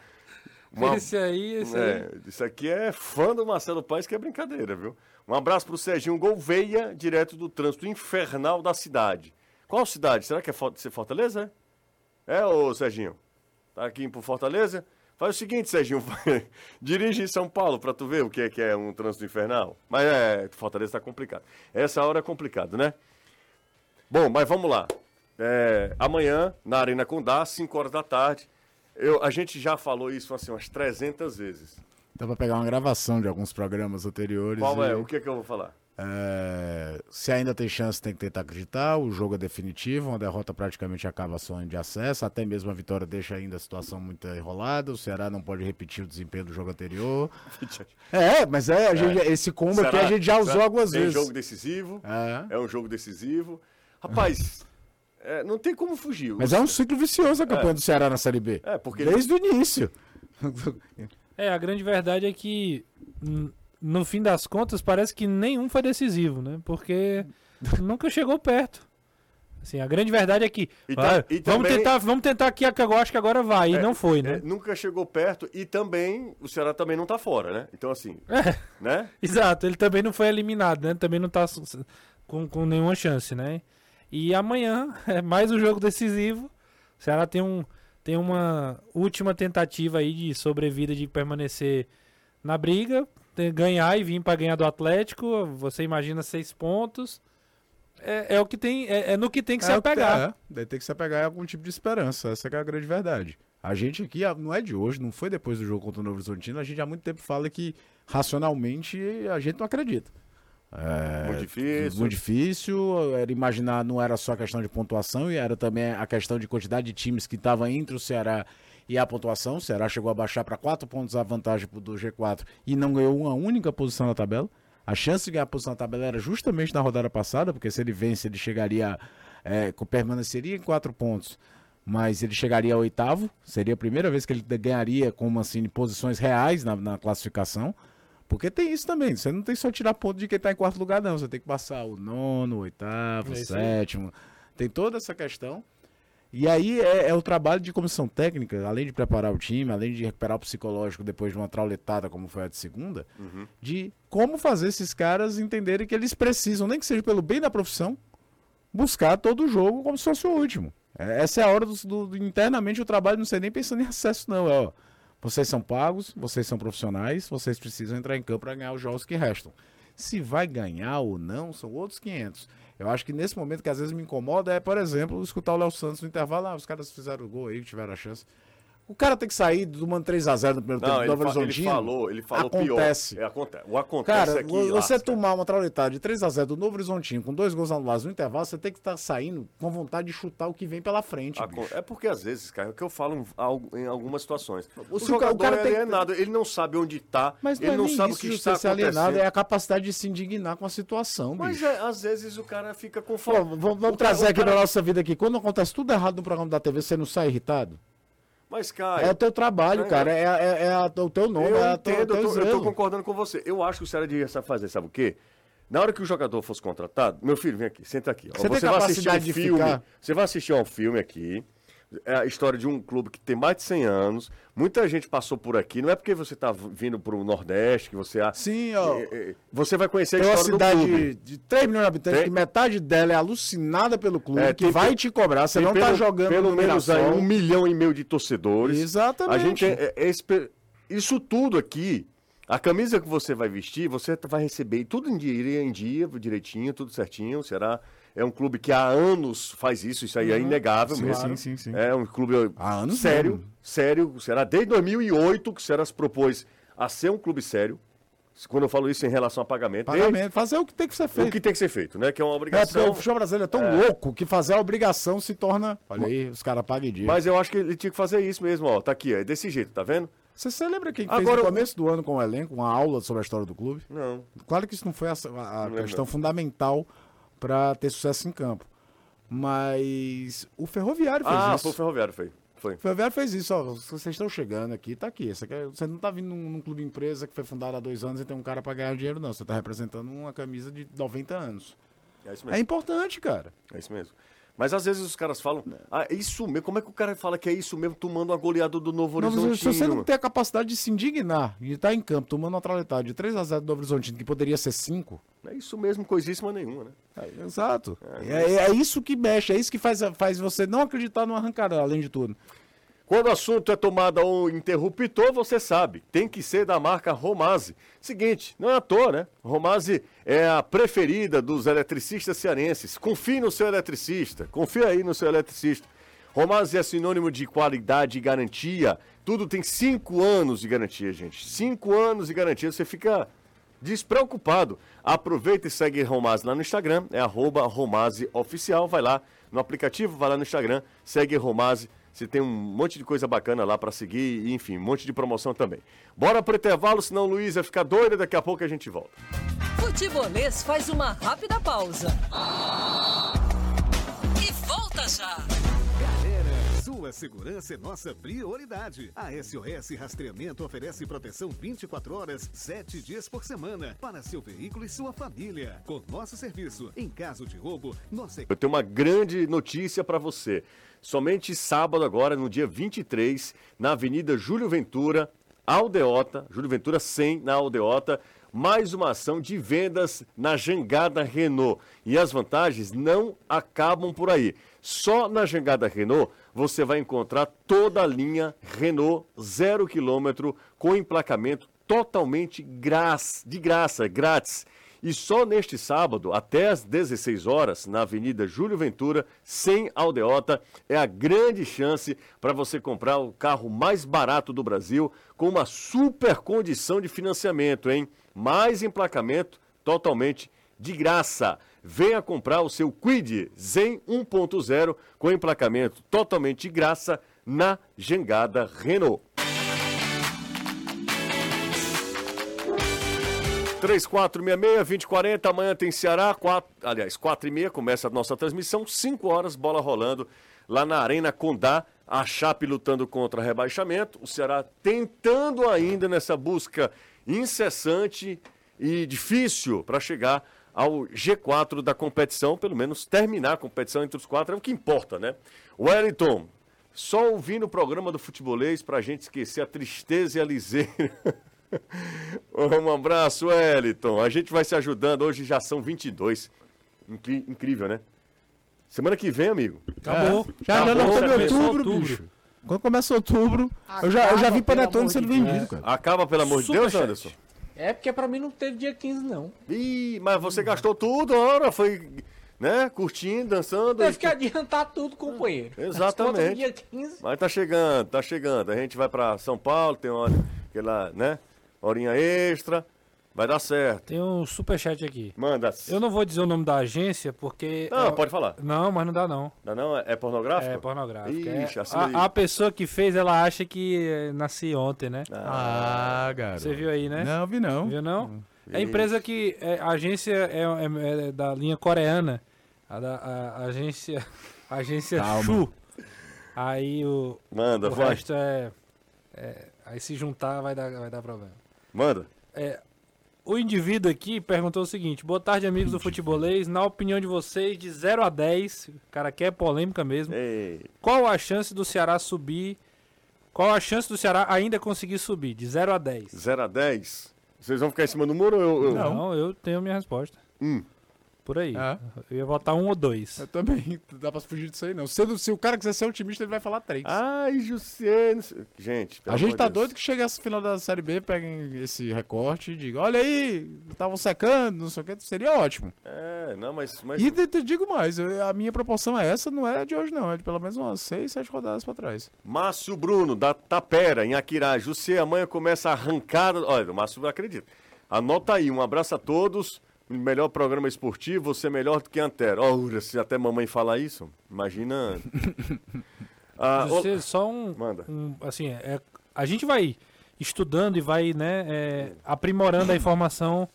uma- Esse aí, esse aí. é, isso aqui é fã do Marcelo Paes, que é brincadeira, viu? Um abraço pro Serginho Gouveia, direto do trânsito infernal da cidade. Qual cidade? Será que é ser Fortaleza? É, ô Serginho? Tá aqui pro Fortaleza? Faz o seguinte, Serginho, dirige em São Paulo pra tu ver o que é, que é um trânsito infernal. Mas é, Fortaleza tá complicado. Essa hora é complicado, né? Bom, mas vamos lá. É, amanhã, na Arena Condá, 5 horas da tarde. Eu, a gente já falou isso assim, umas 300 vezes. Dá pra pegar uma gravação de alguns programas anteriores. Qual e... é? O que, é que eu vou falar? É, se ainda tem chance, tem que tentar acreditar. O jogo é definitivo, uma derrota praticamente acaba a sonho de acesso. Até mesmo a vitória deixa ainda a situação muito enrolada. O Ceará não pode repetir o desempenho do jogo anterior. É, mas é, gente- esse combo aqui a gente já usou algumas vezes. jogo decisivo. É. É um jogo decisivo. Rapaz, é, não tem como fugir. Mas é um ciclo vicioso a campanha do Ceará na Série B. É, porque- Desde o início. É, a grande verdade é que, no fim das contas, parece que nenhum foi decisivo, né? Porque nunca chegou perto. Assim, a grande verdade é que E vai, e vamos, também- tentar, vamos tentar aqui, que eu acho que agora vai. E não foi, É, né? nunca chegou perto e também o Ceará também não tá fora, né? Então, assim, É, né? exato, ele também não foi eliminado, né? Também não tá com, com nenhuma chance, né? E amanhã é mais um jogo decisivo. O Ceará tem, um, tem uma última tentativa aí de sobrevida, de permanecer na briga, ganhar e vir para ganhar do Atlético. Você imagina seis pontos. É, é o que tem, é, é no que tem que se É que apegar. É, daí tem que se apegar em algum tipo de esperança. Essa que é a grande verdade. A gente aqui, não é de hoje, não foi depois do jogo contra o Novo Horizontino, a gente há muito tempo fala que racionalmente a gente não acredita. É, Muito difícil. Muito difícil. Era imaginar, não era só a questão de pontuação, e era também a questão de quantidade de times que estava entre o Ceará e a pontuação. O Ceará chegou a baixar para quatro pontos a vantagem do G4 e não ganhou uma única posição na tabela. A chance de ganhar a posição na tabela era justamente na rodada passada, porque se ele vence, ele chegaria, é, permaneceria em quatro pontos, mas ele chegaria ao oitavo. Seria a primeira vez que ele ganharia como assim posições reais na, na classificação. Porque tem isso também, você não tem só tirar ponto de quem tá em quarto lugar, não. Você tem que passar o nono, o oitavo, o É sétimo. Tem toda essa questão. E aí é, é o trabalho de comissão técnica, além de preparar o time, além de recuperar o psicológico depois de uma trauletada como foi a de segunda, de como fazer esses caras entenderem que eles precisam, nem que seja pelo bem da profissão, buscar todo o jogo como se fosse o último. É, Essa é a hora do, do- do- internamente o trabalho não sei nem pensando em acesso não, é ó, vocês são pagos, vocês são profissionais, vocês precisam entrar em campo para ganhar os jogos que restam. Se vai ganhar ou não, são outros 500. Eu acho que nesse momento que às vezes me incomoda é, por exemplo, escutar o Léo Santos no intervalo, ah, os caras fizeram o gol aí, tiveram a chance. O cara tem que sair do mano 3x0 no primeiro Não, tempo do Novo fa- ele Horizontino. falou, ele falou Acontece. pior. É, acontece. O acontece Cara, é que vo- você lasca. tomar uma traulitada de 3x0 do Novo Horizontino com dois gols anulados no intervalo, você tem que estar saindo com vontade de chutar o que vem pela frente. Acon- bicho. É porque às vezes, cara, é o que eu falo em em algumas situações. O, o jogador o cara é tem alienado, ele não sabe onde tá, Mas não ele é não sabe isso o que está ser alienado, acontecendo. é a capacidade de se indignar com a situação, Mas bicho. é, às vezes o cara fica Pô, fome. vamos vamos cara- trazer o aqui cara- na nossa vida aqui. Quando acontece tudo errado no programa da TV, você não sai irritado? Mas, cara, É o teu trabalho, É. cara. É, é- é a- o teu nome, eu é entendo, eu tô, eu tô concordando com você. Eu acho que o Ceará devia fazer, sabe o quê? Na hora que o jogador fosse contratado, meu filho, vem aqui, senta aqui. ó. Você vai assistir um filme. ficar- Você vai assistir um filme aqui. É a história de um clube que tem mais de 100 anos. Muita gente passou por aqui. Não é porque você tá vindo pro Nordeste que você. Sim, ó. É, é, Você vai conhecer a uma história do clube. cidade de 3 milhões de habitantes Tem- que metade dela é alucinada pelo clube, É, que tem vai te cobrar. Você não tá pelo- jogando Pelo no menos aí um milhão e meio de torcedores. Exatamente. A gente é, é isso tudo aqui, a camisa que você vai vestir, você vai receber tudo em dia, em dia, direitinho, tudo certinho. Será? É um clube que há anos faz isso, isso aí é inegável Sim, mesmo. sim, sim, sim. É um clube Há anos sério, mesmo. sério. Será desde 2008 que o Será se propôs a ser um clube sério. Quando eu falo isso em relação a pagamento, Pagamento, fazer o que tem que ser feito. o que tem que ser feito, né? Que é uma É, porque obrigação. o futebol brasileiro é tão louco que fazer a obrigação se torna. Olha aí, os caras pagam em dia. Mas eu acho que ele tinha que fazer isso mesmo, ó. Tá aqui, é desse jeito, tá vendo? Você, você lembra quem Agora, fez no começo do ano com o elenco uma aula sobre a história do clube? Não. Claro que isso não foi a, a- lembro, questão não. fundamental para ter sucesso em campo. Mas o Ferroviário fez Ah, isso. foi o Ferroviário, foi. Foi. O Ferroviário fez isso, ó. Vocês estão chegando aqui, tá aqui. Você, quer- você não tá vindo num, num clube empresa que foi fundado há dois anos e tem um cara para ganhar dinheiro, não. Você tá representando uma camisa de 90 anos. É isso É mesmo. importante, cara. É isso mesmo. Mas às vezes os caras falam, ah, é isso mesmo. Como é que o cara fala que é isso mesmo tomando uma goleada do Novo Horizontino? se você não tem a capacidade de se indignar e estar em campo tomando uma traletada de 3x0 do Novo Horizontino, que poderia ser 5, É isso mesmo, coisíssima nenhuma, né? É, exato. É, é isso que mexe, é isso que faz, faz você não acreditar no arrancada, além de tudo. Quando o assunto é tomada ou interruptor, você sabe, tem que ser da marca Romase. Seguinte, não é à toa, né? Romase é a preferida dos eletricistas cearenses. Confie no seu eletricista, confia aí no seu eletricista. Romase é sinônimo de qualidade e garantia. Tudo tem cinco anos de garantia, gente. Cinco anos de garantia. Você fica despreocupado. Aproveita e segue Romase lá no Instagram, é arroba Romase Oficial. Vai lá no aplicativo, vai lá no Instagram, segue Romase. Você tem um monte de coisa bacana lá para seguir, enfim, um monte de promoção também. Bora pro intervalo, senão o Luiz vai ficar doido daqui a pouco a gente volta. Futebolês faz uma rápida pausa. E volta já. Sua segurança é nossa prioridade. A SOS Rastreamento oferece proteção 24 horas, 7 dias por semana para seu veículo e sua família. Com nosso serviço, em caso de roubo, nossa Eu tenho uma grande notícia para você. Somente sábado agora, no dia 23, na Avenida Júlio Ventura, Aldeota, Júlio Ventura 100, na Aldeota, mais uma ação de vendas na Jangada Renault. E as vantagens não acabam por aí. Só na Jangada Renault você vai encontrar toda a linha Renault zero quilômetro com emplacamento totalmente gras- de graça, grátis. E só neste sábado, até às 16 horas, na Avenida Júlio Ventura, sem aldeota, é a grande chance para você comprar o carro mais barato do Brasil, com uma super condição de financiamento, hein? Mais emplacamento totalmente de graça. Venha comprar o seu Quid Zen 1.0 com emplacamento totalmente de graça na Jangada Renault. 3466-2040, amanhã tem Ceará, 4, aliás, 4 e meia começa a nossa transmissão, 5 horas, bola rolando lá na Arena Condá, a Chape lutando contra rebaixamento, o Ceará tentando ainda nessa busca incessante e difícil para chegar ao G4 da competição, pelo menos terminar a competição entre os quatro, é o que importa, né? Wellington, só ouvindo o programa do futebolês para a gente esquecer a tristeza e a liseira. Um abraço, Wellington. A gente vai se ajudando. Hoje já são 22. Incri- incrível, né? Semana que vem, amigo. Acabou. Já já estamos em começou outubro, bicho. Quando começa outubro, eu já, eu já vi Acaba, panetone sendo vendido, cara. Acaba, pelo amor de Deus. Anderson. É porque pra mim não teve dia 15, não. Ih, mas você gastou tudo, ora, foi, né, curtindo, dançando. Teve e- que adiantar tudo, companheiro. Exatamente. Contas do dia 15. Mas tá chegando, tá chegando. A gente vai pra São Paulo, tem hora, aquela, né, horinha extra. Vai dar certo. Tem um superchat aqui. Manda. Eu não vou dizer o nome da agência porque. Não, é- pode falar. Não, mas não dá não. Não, não, é, é pornográfico? É pornográfico. É- Ixi, aí. a, a pessoa que fez, ela acha que eh, nasci ontem, né? Ah, garoto. Você viu aí, né? Não, vi não. Viu não? É a empresa que. É, a agência é, é- é da linha coreana. A, da, a- a agência. A agência Calma. Shu. Aí o. Manda, o vai. resto é, é- Aí se juntar vai dar, vai dar problema. Manda. É, o indivíduo aqui perguntou o seguinte: Boa tarde, amigos do futebolês. Na opinião de vocês, de 0 a 10, o cara quer polêmica mesmo. Ei, Qual a chance do Ceará subir? Qual a chance do Ceará ainda conseguir subir? De 0 a 10. 0 a 10. Vocês vão ficar em cima do muro ou eu. eu... Não, eu tenho minha resposta. Hum. Por aí. É. Eu ia botar um ou dois. Eu também. Não dá pra fugir disso aí, não. Se, se o cara quiser ser otimista, ele vai falar três. Ai, sei- Gente, pelo a gente amor tá de Deus. doido que chega essa final da Série B, peguem esse recorte e digam, olha aí, estavam secando, não sei o que, seria ótimo. É, não, mas. mas... E te, te digo mais, eu- a minha proporção é essa, não é de hoje não, é de pelo menos umas seis, sete rodadas pra trás. Márcio Bruno, da Tapera, em Aquirá. José, amanhã começa a arrancada. Olha, o Márcio acredita. Anota aí, um abraço a todos. Melhor programa esportivo, você é melhor do que Antero. Ora, se até mamãe falar isso, imagina. Ah, Você, só um, Manda. um, assim, é, a gente vai estudando e vai, né, é, aprimorando a informação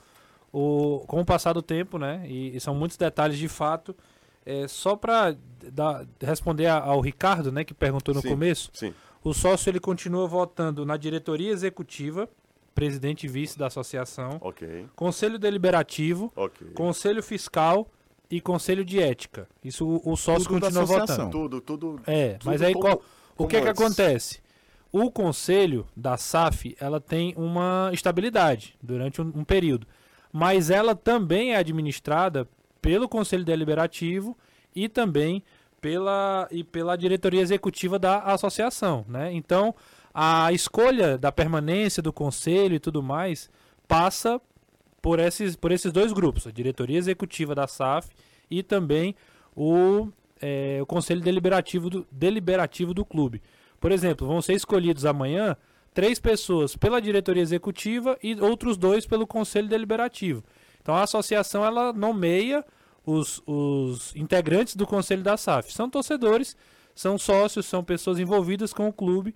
o, com o passar do tempo, né, e, e são muitos detalhes de fato. É, só para responder a- ao Ricardo, né, que perguntou no Sim. começo, Sim. o sócio ele continua votando na diretoria executiva, presidente e vice da associação, Ok, conselho deliberativo, ok. conselho fiscal e conselho de ética. Isso o, o sócio Tudo continua votando. Tudo, tudo. É, tudo mas aí como- qual, o como que que antes. acontece? O conselho da SAF, ela tem uma estabilidade durante um, um período, mas ela também é administrada pelo conselho deliberativo e também pela e pela diretoria executiva da associação, né? Então, a escolha da permanência do conselho e tudo mais passa por esses, por esses dois grupos, a diretoria executiva da SAF e também o, é, o conselho deliberativo do, deliberativo do clube. Por exemplo, vão ser escolhidos amanhã três pessoas pela diretoria executiva e outros dois pelo conselho deliberativo. Então a associação ela nomeia os, os integrantes do conselho da SAF. São torcedores, são sócios, são pessoas envolvidas com o clube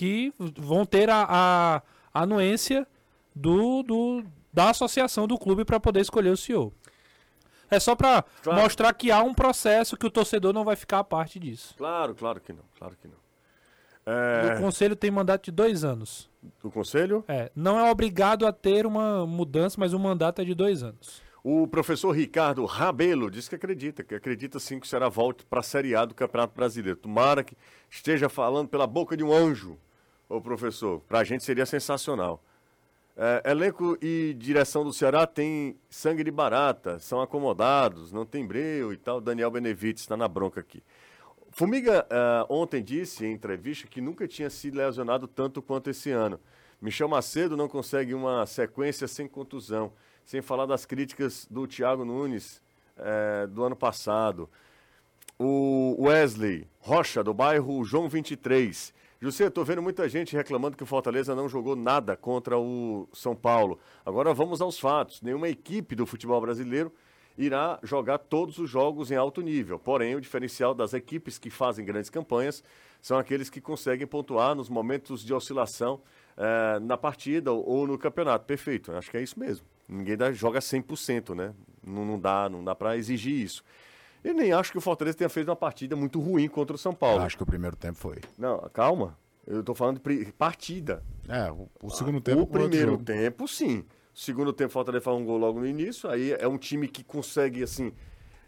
que vão ter a, a anuência do, do, da associação do clube para poder escolher o CEO. É só para Claro. mostrar que há um processo que o torcedor não vai ficar a parte disso. Claro, claro que não, claro que não. O É, conselho tem mandato de dois anos. do conselho, É, não é obrigado a ter uma mudança, mas o mandato é de dois anos. o professor Ricardo Rabelo diz que acredita, que acredita sim que será volta para a Série A do Campeonato Brasileiro. Tomara que esteja falando pela boca de um anjo, ô professor. Para a gente seria sensacional. É, elenco e direção do Ceará tem sangue de barata, são acomodados, não tem breu e tal. Daniel Benevides está na bronca aqui. Fumiga ah, ontem disse em entrevista que nunca tinha sido lesionado tanto quanto esse ano. Michel Macedo não consegue uma sequência sem contusão, sem falar das críticas do Thiago Nunes eh, do ano passado. O Wesley Rocha, do bairro João 23. José, estou vendo muita gente reclamando que o Fortaleza não jogou nada contra o São Paulo. Agora vamos aos fatos. Nenhuma equipe do futebol brasileiro irá jogar todos os jogos em alto nível. Porém, o diferencial das equipes que fazem grandes campanhas são aqueles que conseguem pontuar nos momentos de oscilação eh, na partida ou, no campeonato. Perfeito, acho que é isso mesmo. Ninguém dá- joga 100%, né? Não, não dá, não dá para exigir isso. Eu nem acho que o Fortaleza tenha feito uma partida muito ruim contra o São Paulo. Acho que o primeiro tempo foi. Não, calma. Eu tô falando de partida. É, o, o segundo tempo O primeiro tempo, sim. O segundo tempo, o Fortaleza faz um gol logo no início. Aí é um time que consegue, assim.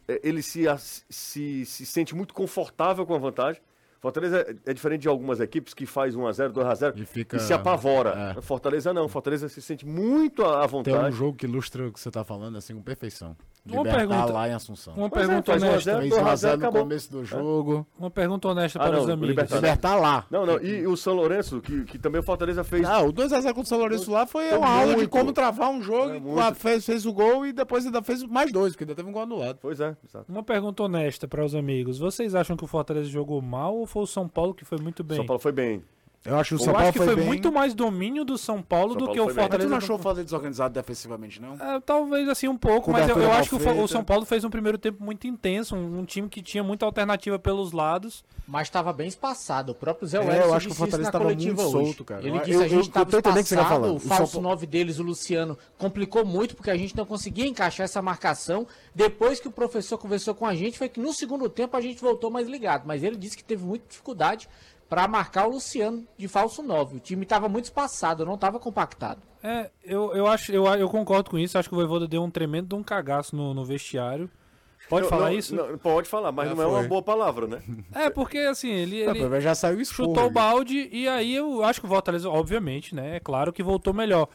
é, Ele se, se, se sente muito confortável com a vantagem. Fortaleza é, é diferente de algumas equipes que faz 1x0, 2x0 E e, fica- se apavora. é. Fortaleza não. Fortaleza se sente muito à à Tem um vontade. jogo que ilustra o que você tá falando, assim, com perfeição. Uma Libertar pergunta. lá em Assunção. Uma Pois é, pergunta a honesta. zero. Fez 2 a 1 a 0, 0 no acabou. começo do jogo. Uma pergunta honesta Ah, para não, os amigos. Libertadores. Libertar lá. Não, não. E o São Lourenço, que, que também o Fortaleza fez. Ah, o 2x0 contra o São Lourenço lá foi Foi uma aula de muito. como travar um jogo. É e muito. fez, fez o gol e depois ainda fez mais dois, porque ainda teve um gol anulado. Pois é, exato. Uma pergunta honesta para os amigos. Vocês acham que o Fortaleza jogou mal ou foi o São Paulo que foi muito bem? São Paulo foi bem. Eu acho que o Eu São Paulo acho que foi, foi, bem. muito mais domínio do São Paulo São do Paulo que o bem. Mas Fortaleza. não achou o Fortaleza desorganizado defensivamente, não? É, talvez assim um pouco, mas eu, eu acho que o, o. São Paulo fez um primeiro tempo muito intenso, um, um time que tinha muita alternativa pelos lados. Mas estava bem espaçado. O próprio Zé É, Wellington eu acho que o Fortaleza na tava coletiva muito hoje. solto, cara. Ele Eu- disse eu- a gente eu estava tô entendendo o que você tá espaçado, falando. o O São falso Paulo- 9 deles, o Luciano, complicou muito porque a gente não conseguia encaixar essa marcação. Depois que o professor conversou com a gente, foi que no segundo tempo a gente voltou mais ligado. Mas ele disse que teve muita dificuldade para marcar o Luciano de falso 9. O time estava muito espaçado, não estava compactado. É, eu, eu acho, eu, eu concordo com isso. Acho que o Voivoda deu um tremendo de um cagaço no, no vestiário. Pode Não, falar não, isso? não, pode falar, mas Já não é uma foi. boa palavra, né? É, porque assim, ele, Não, ele mas já saiu isso. chutou o balde e aí eu acho que o Fortaleza, obviamente, né? É claro que voltou melhor.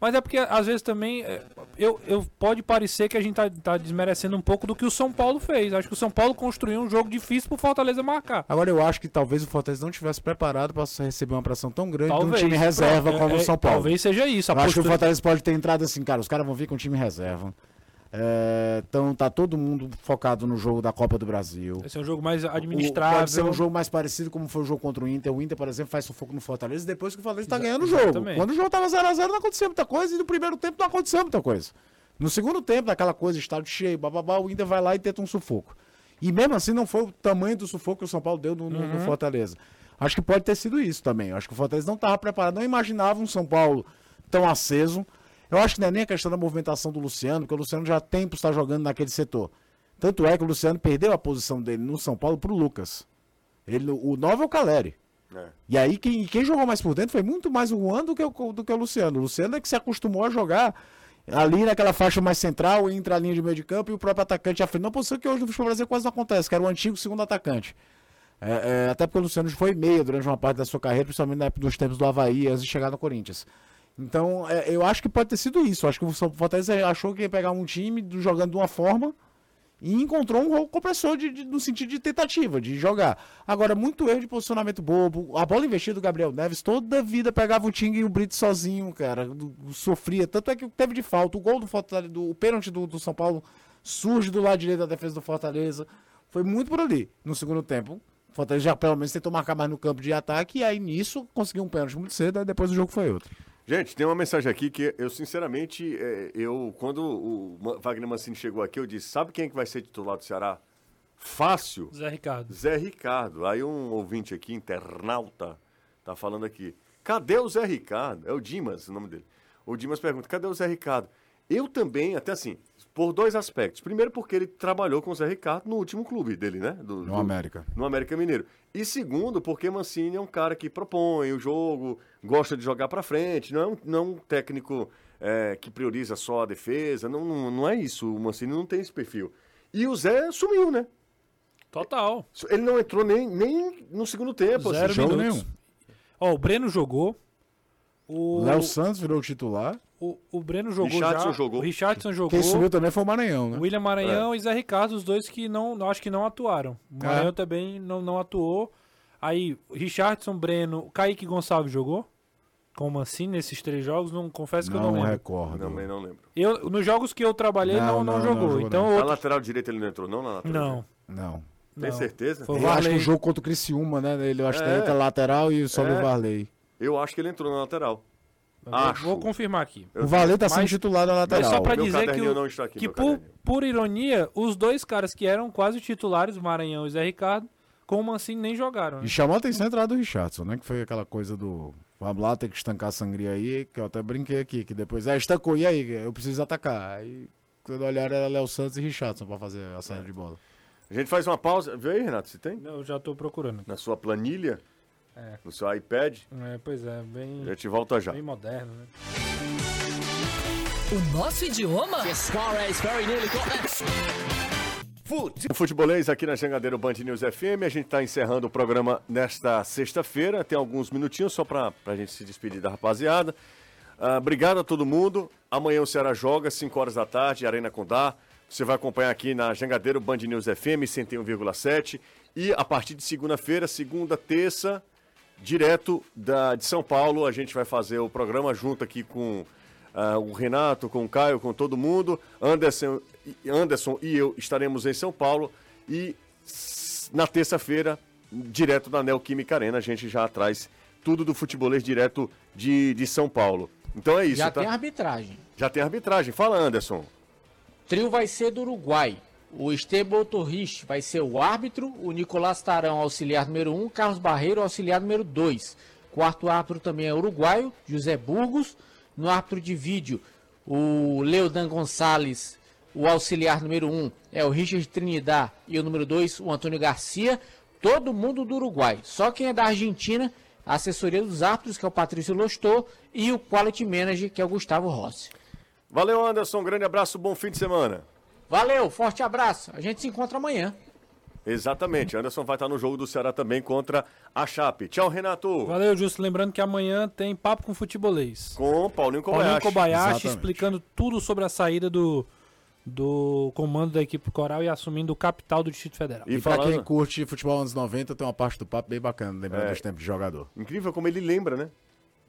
Mas é porque às vezes também é, eu, eu pode parecer que a gente tá, tá desmerecendo um pouco do que o São Paulo fez. Acho que o São Paulo construiu um jogo difícil pro Fortaleza marcar. Agora eu acho que talvez o Fortaleza não tivesse preparado para receber uma pressão tão grande de um Talvez. time reserva Pronto, como é, o São Paulo. Talvez seja isso. Acho que o postura- Fortaleza pode ter entrado assim, cara, os caras vão vir com time reserva. É, então tá todo mundo focado no jogo da Copa do Brasil. Vai ser um jogo mais O- administrável. Pode ser um jogo mais parecido como foi o jogo contra o Inter. O Inter, por exemplo, faz sufoco no Fortaleza depois que o Fortaleza tá Exa- ganhando o jogo. exatamente. Quando o jogo tava 0x0 não acontecia muita coisa e no primeiro tempo não aconteceu muita coisa. No segundo tempo, daquela coisa, estádio cheio, bababá, o Inter vai lá e tenta um sufoco. E mesmo assim não foi o tamanho do sufoco que o São Paulo deu no, no- no Fortaleza. Acho que pode ter sido isso também. Acho que o Fortaleza não estava preparado, não imaginava um São Paulo tão aceso. Eu acho que não é nem a questão da movimentação do Luciano, porque o Luciano já há tempo está jogando naquele setor. Tanto é que o Luciano perdeu a posição dele no São Paulo para o Lucas. Ele, o 9 é o Caleri. É. E aí quem, quem jogou mais por dentro foi muito mais o Juan do que o, do que o Luciano. O Luciano é que se acostumou a jogar ali naquela faixa mais central, entre a linha de meio de campo e o próprio atacante à frente. Uma posição que hoje no futebol brasileiro quase não acontece, que era o antigo segundo atacante. É, é, até porque o Luciano foi meia durante uma parte da sua carreira, principalmente na época dos tempos do Havaí, antes de chegar no Corinthians. Então, é, eu acho que pode ter sido isso. Eu acho que o Fortaleza achou que ia pegar um time do- jogando de uma forma e encontrou um compressor de, de- no sentido de tentativa, de jogar. Agora, muito erro de posicionamento bobo. A bola investida do Gabriel Neves, toda a vida pegava o Ting e o Brito sozinho, cara. Sofria. Tanto é que teve de falta. O gol do Fortaleza, do, o pênalti do, do São Paulo surge do lado direito da defesa do Fortaleza. Foi muito por ali no segundo tempo. O Fortaleza já pelo menos tentou marcar mais no campo de ataque e aí nisso conseguiu um pênalti muito cedo, aí depois o jogo foi outro. Gente, tem uma mensagem aqui que eu, sinceramente, é, eu, quando o Wagner Mancini chegou aqui, eu disse, sabe quem é que vai ser titular do Ceará? Fácil. Zé Ricardo. Zé Ricardo. Aí um ouvinte aqui, internauta, tá falando aqui. Cadê o Zé Ricardo? É o Dimas, o nome dele. O Dimas pergunta, cadê o Zé Ricardo? Eu também, até assim, por dois aspectos. Primeiro, porque ele trabalhou com o Zé Ricardo no último clube dele, né? Do, No do- América. no América Mineiro. E segundo, porque Mancini é um cara que propõe o jogo, gosta de jogar pra frente, não é um, não é um técnico é, que prioriza só a defesa, não, não, não é isso. O Mancini não tem esse perfil. E o Zé sumiu, né? Total. Ele não entrou nem, nem no segundo tempo. Zero assim. jogo nenhum. Ó, o Breno jogou. O Léo Santos virou o titular. O, o Breno jogou Richardson já. jogou. O Richardson jogou. Quem subiu também foi o Maranhão, né? William Maranhão e Zé Ricardo, os dois que não, não- acho que não atuaram. O Maranhão É. também não, não atuou. Aí, Richardson, Breno, Kaique Gonçalves jogou? Como assim nesses três jogos? Não confesso que eu não Não lembro. recordo. Também não lembro. Eu, nos jogos que eu trabalhei, não, Não, não, não, não jogou. jogou, então, Na outro- lateral direita ele não entrou, não? Na lateral não. direita? Não. Tem não. certeza? Foi o Eu acho que Varley. o jogo contra o Criciúma, né? Ele, eu acho que É. entra lateral e sobe É. o Varley. Eu acho que ele entrou na lateral. Vou- Acho. Vou confirmar aqui. Eu- O Varley tá sendo Mas- titular na lateral. Mas só pra Meu dizer que, o- não está aqui, que por, por ironia, os dois caras que eram quase titulares, o Maranhão e o Zé Ricardo, com o Mancini nem jogaram. né? E chamou a atenção a entrada do Richardson, né? Que foi aquela coisa do. Vamos lá, tem que estancar a sangria aí, que eu até brinquei aqui, que depois, é, estancou, e aí? Eu preciso atacar. Aí, quando olharam, era Léo Santos e Richardson pra fazer a saída de bola. A gente faz uma pausa. Vê aí, Renato, se tem? Eu já tô procurando. Na sua planilha, É. no seu iPad. É, pois é, bem, A gente volta já. bem moderno, né? O nosso idioma O Futebolês aqui na Jangadeiro Band News FM. A gente está encerrando o programa nesta sexta-feira. Tem alguns minutinhos só para a gente se despedir da rapaziada. Ah, obrigado a todo mundo. Amanhã o Ceará joga, 5 horas da tarde, Arena Condá. Você vai acompanhar aqui na Jangadeiro Band News FM 101,7. E a partir de segunda-feira, segunda, terça, direto da, de São Paulo, a gente vai fazer o programa junto aqui com ah, o Renato, com o Caio, com todo mundo. Anderson, e- Anderson e eu estaremos em São Paulo. E na terça-feira, direto da Neoquímica Arena, a gente já traz tudo do futebolês direto de, de São Paulo. Então é isso, Já tá? tem arbitragem. Já tem arbitragem. Fala, Anderson. Trio vai ser do Uruguai. O Esteban Torrich vai ser o árbitro, o Nicolás Tarão, auxiliar número 1, Carlos Barreiro, auxiliar número 2. Quarto árbitro também é uruguaio, José Burgos. No árbitro de vídeo, o Leodan Gonçalves, o auxiliar número 1 é o Richard Trinidad e o número 2, o Antônio Garcia. Todo mundo do Uruguai. Só quem é da Argentina, a assessoria dos árbitros, que é o Patrício Lostor, e o Quality Manager, que é o Gustavo Rossi. Valeu, Anderson. Grande abraço, bom fim de semana. Valeu, forte abraço. A gente se encontra amanhã. Exatamente. Anderson vai estar no jogo do Ceará também contra a Chape. Tchau, Renato. Valeu, Justo. Lembrando que amanhã tem Papo com Futebolês. Com Paulinho Kobayashi. Paulinho Kobayashi Exatamente. explicando tudo sobre a saída do, do comando da equipe coral e assumindo o capital do Distrito Federal. E, E pra falando... quem curte futebol anos 90, tem uma parte do papo bem bacana, lembrando É. dos tempos de jogador. Incrível como ele lembra, né?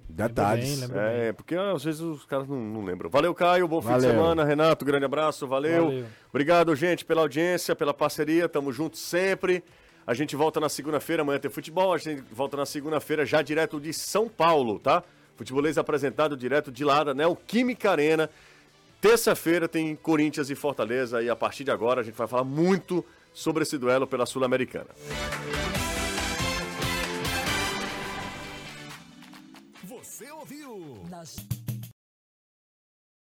Detalhes. Lembra bem, É, porque às vezes os caras não, não lembram. Valeu, Caio. Bom fim de Valeu. semana. Renato, grande abraço. Valeu. Valeu. Obrigado, gente, pela audiência, pela parceria. Tamo junto sempre. A gente volta na segunda-feira. Amanhã tem futebol. A gente volta na segunda-feira já direto de São Paulo, tá? Futebolês apresentado direto de lá da Neoquímica Arena. Terça-feira tem Corinthians e Fortaleza. E a partir de agora a gente vai falar muito sobre esse duelo pela Sul-Americana. Você ouviu? nas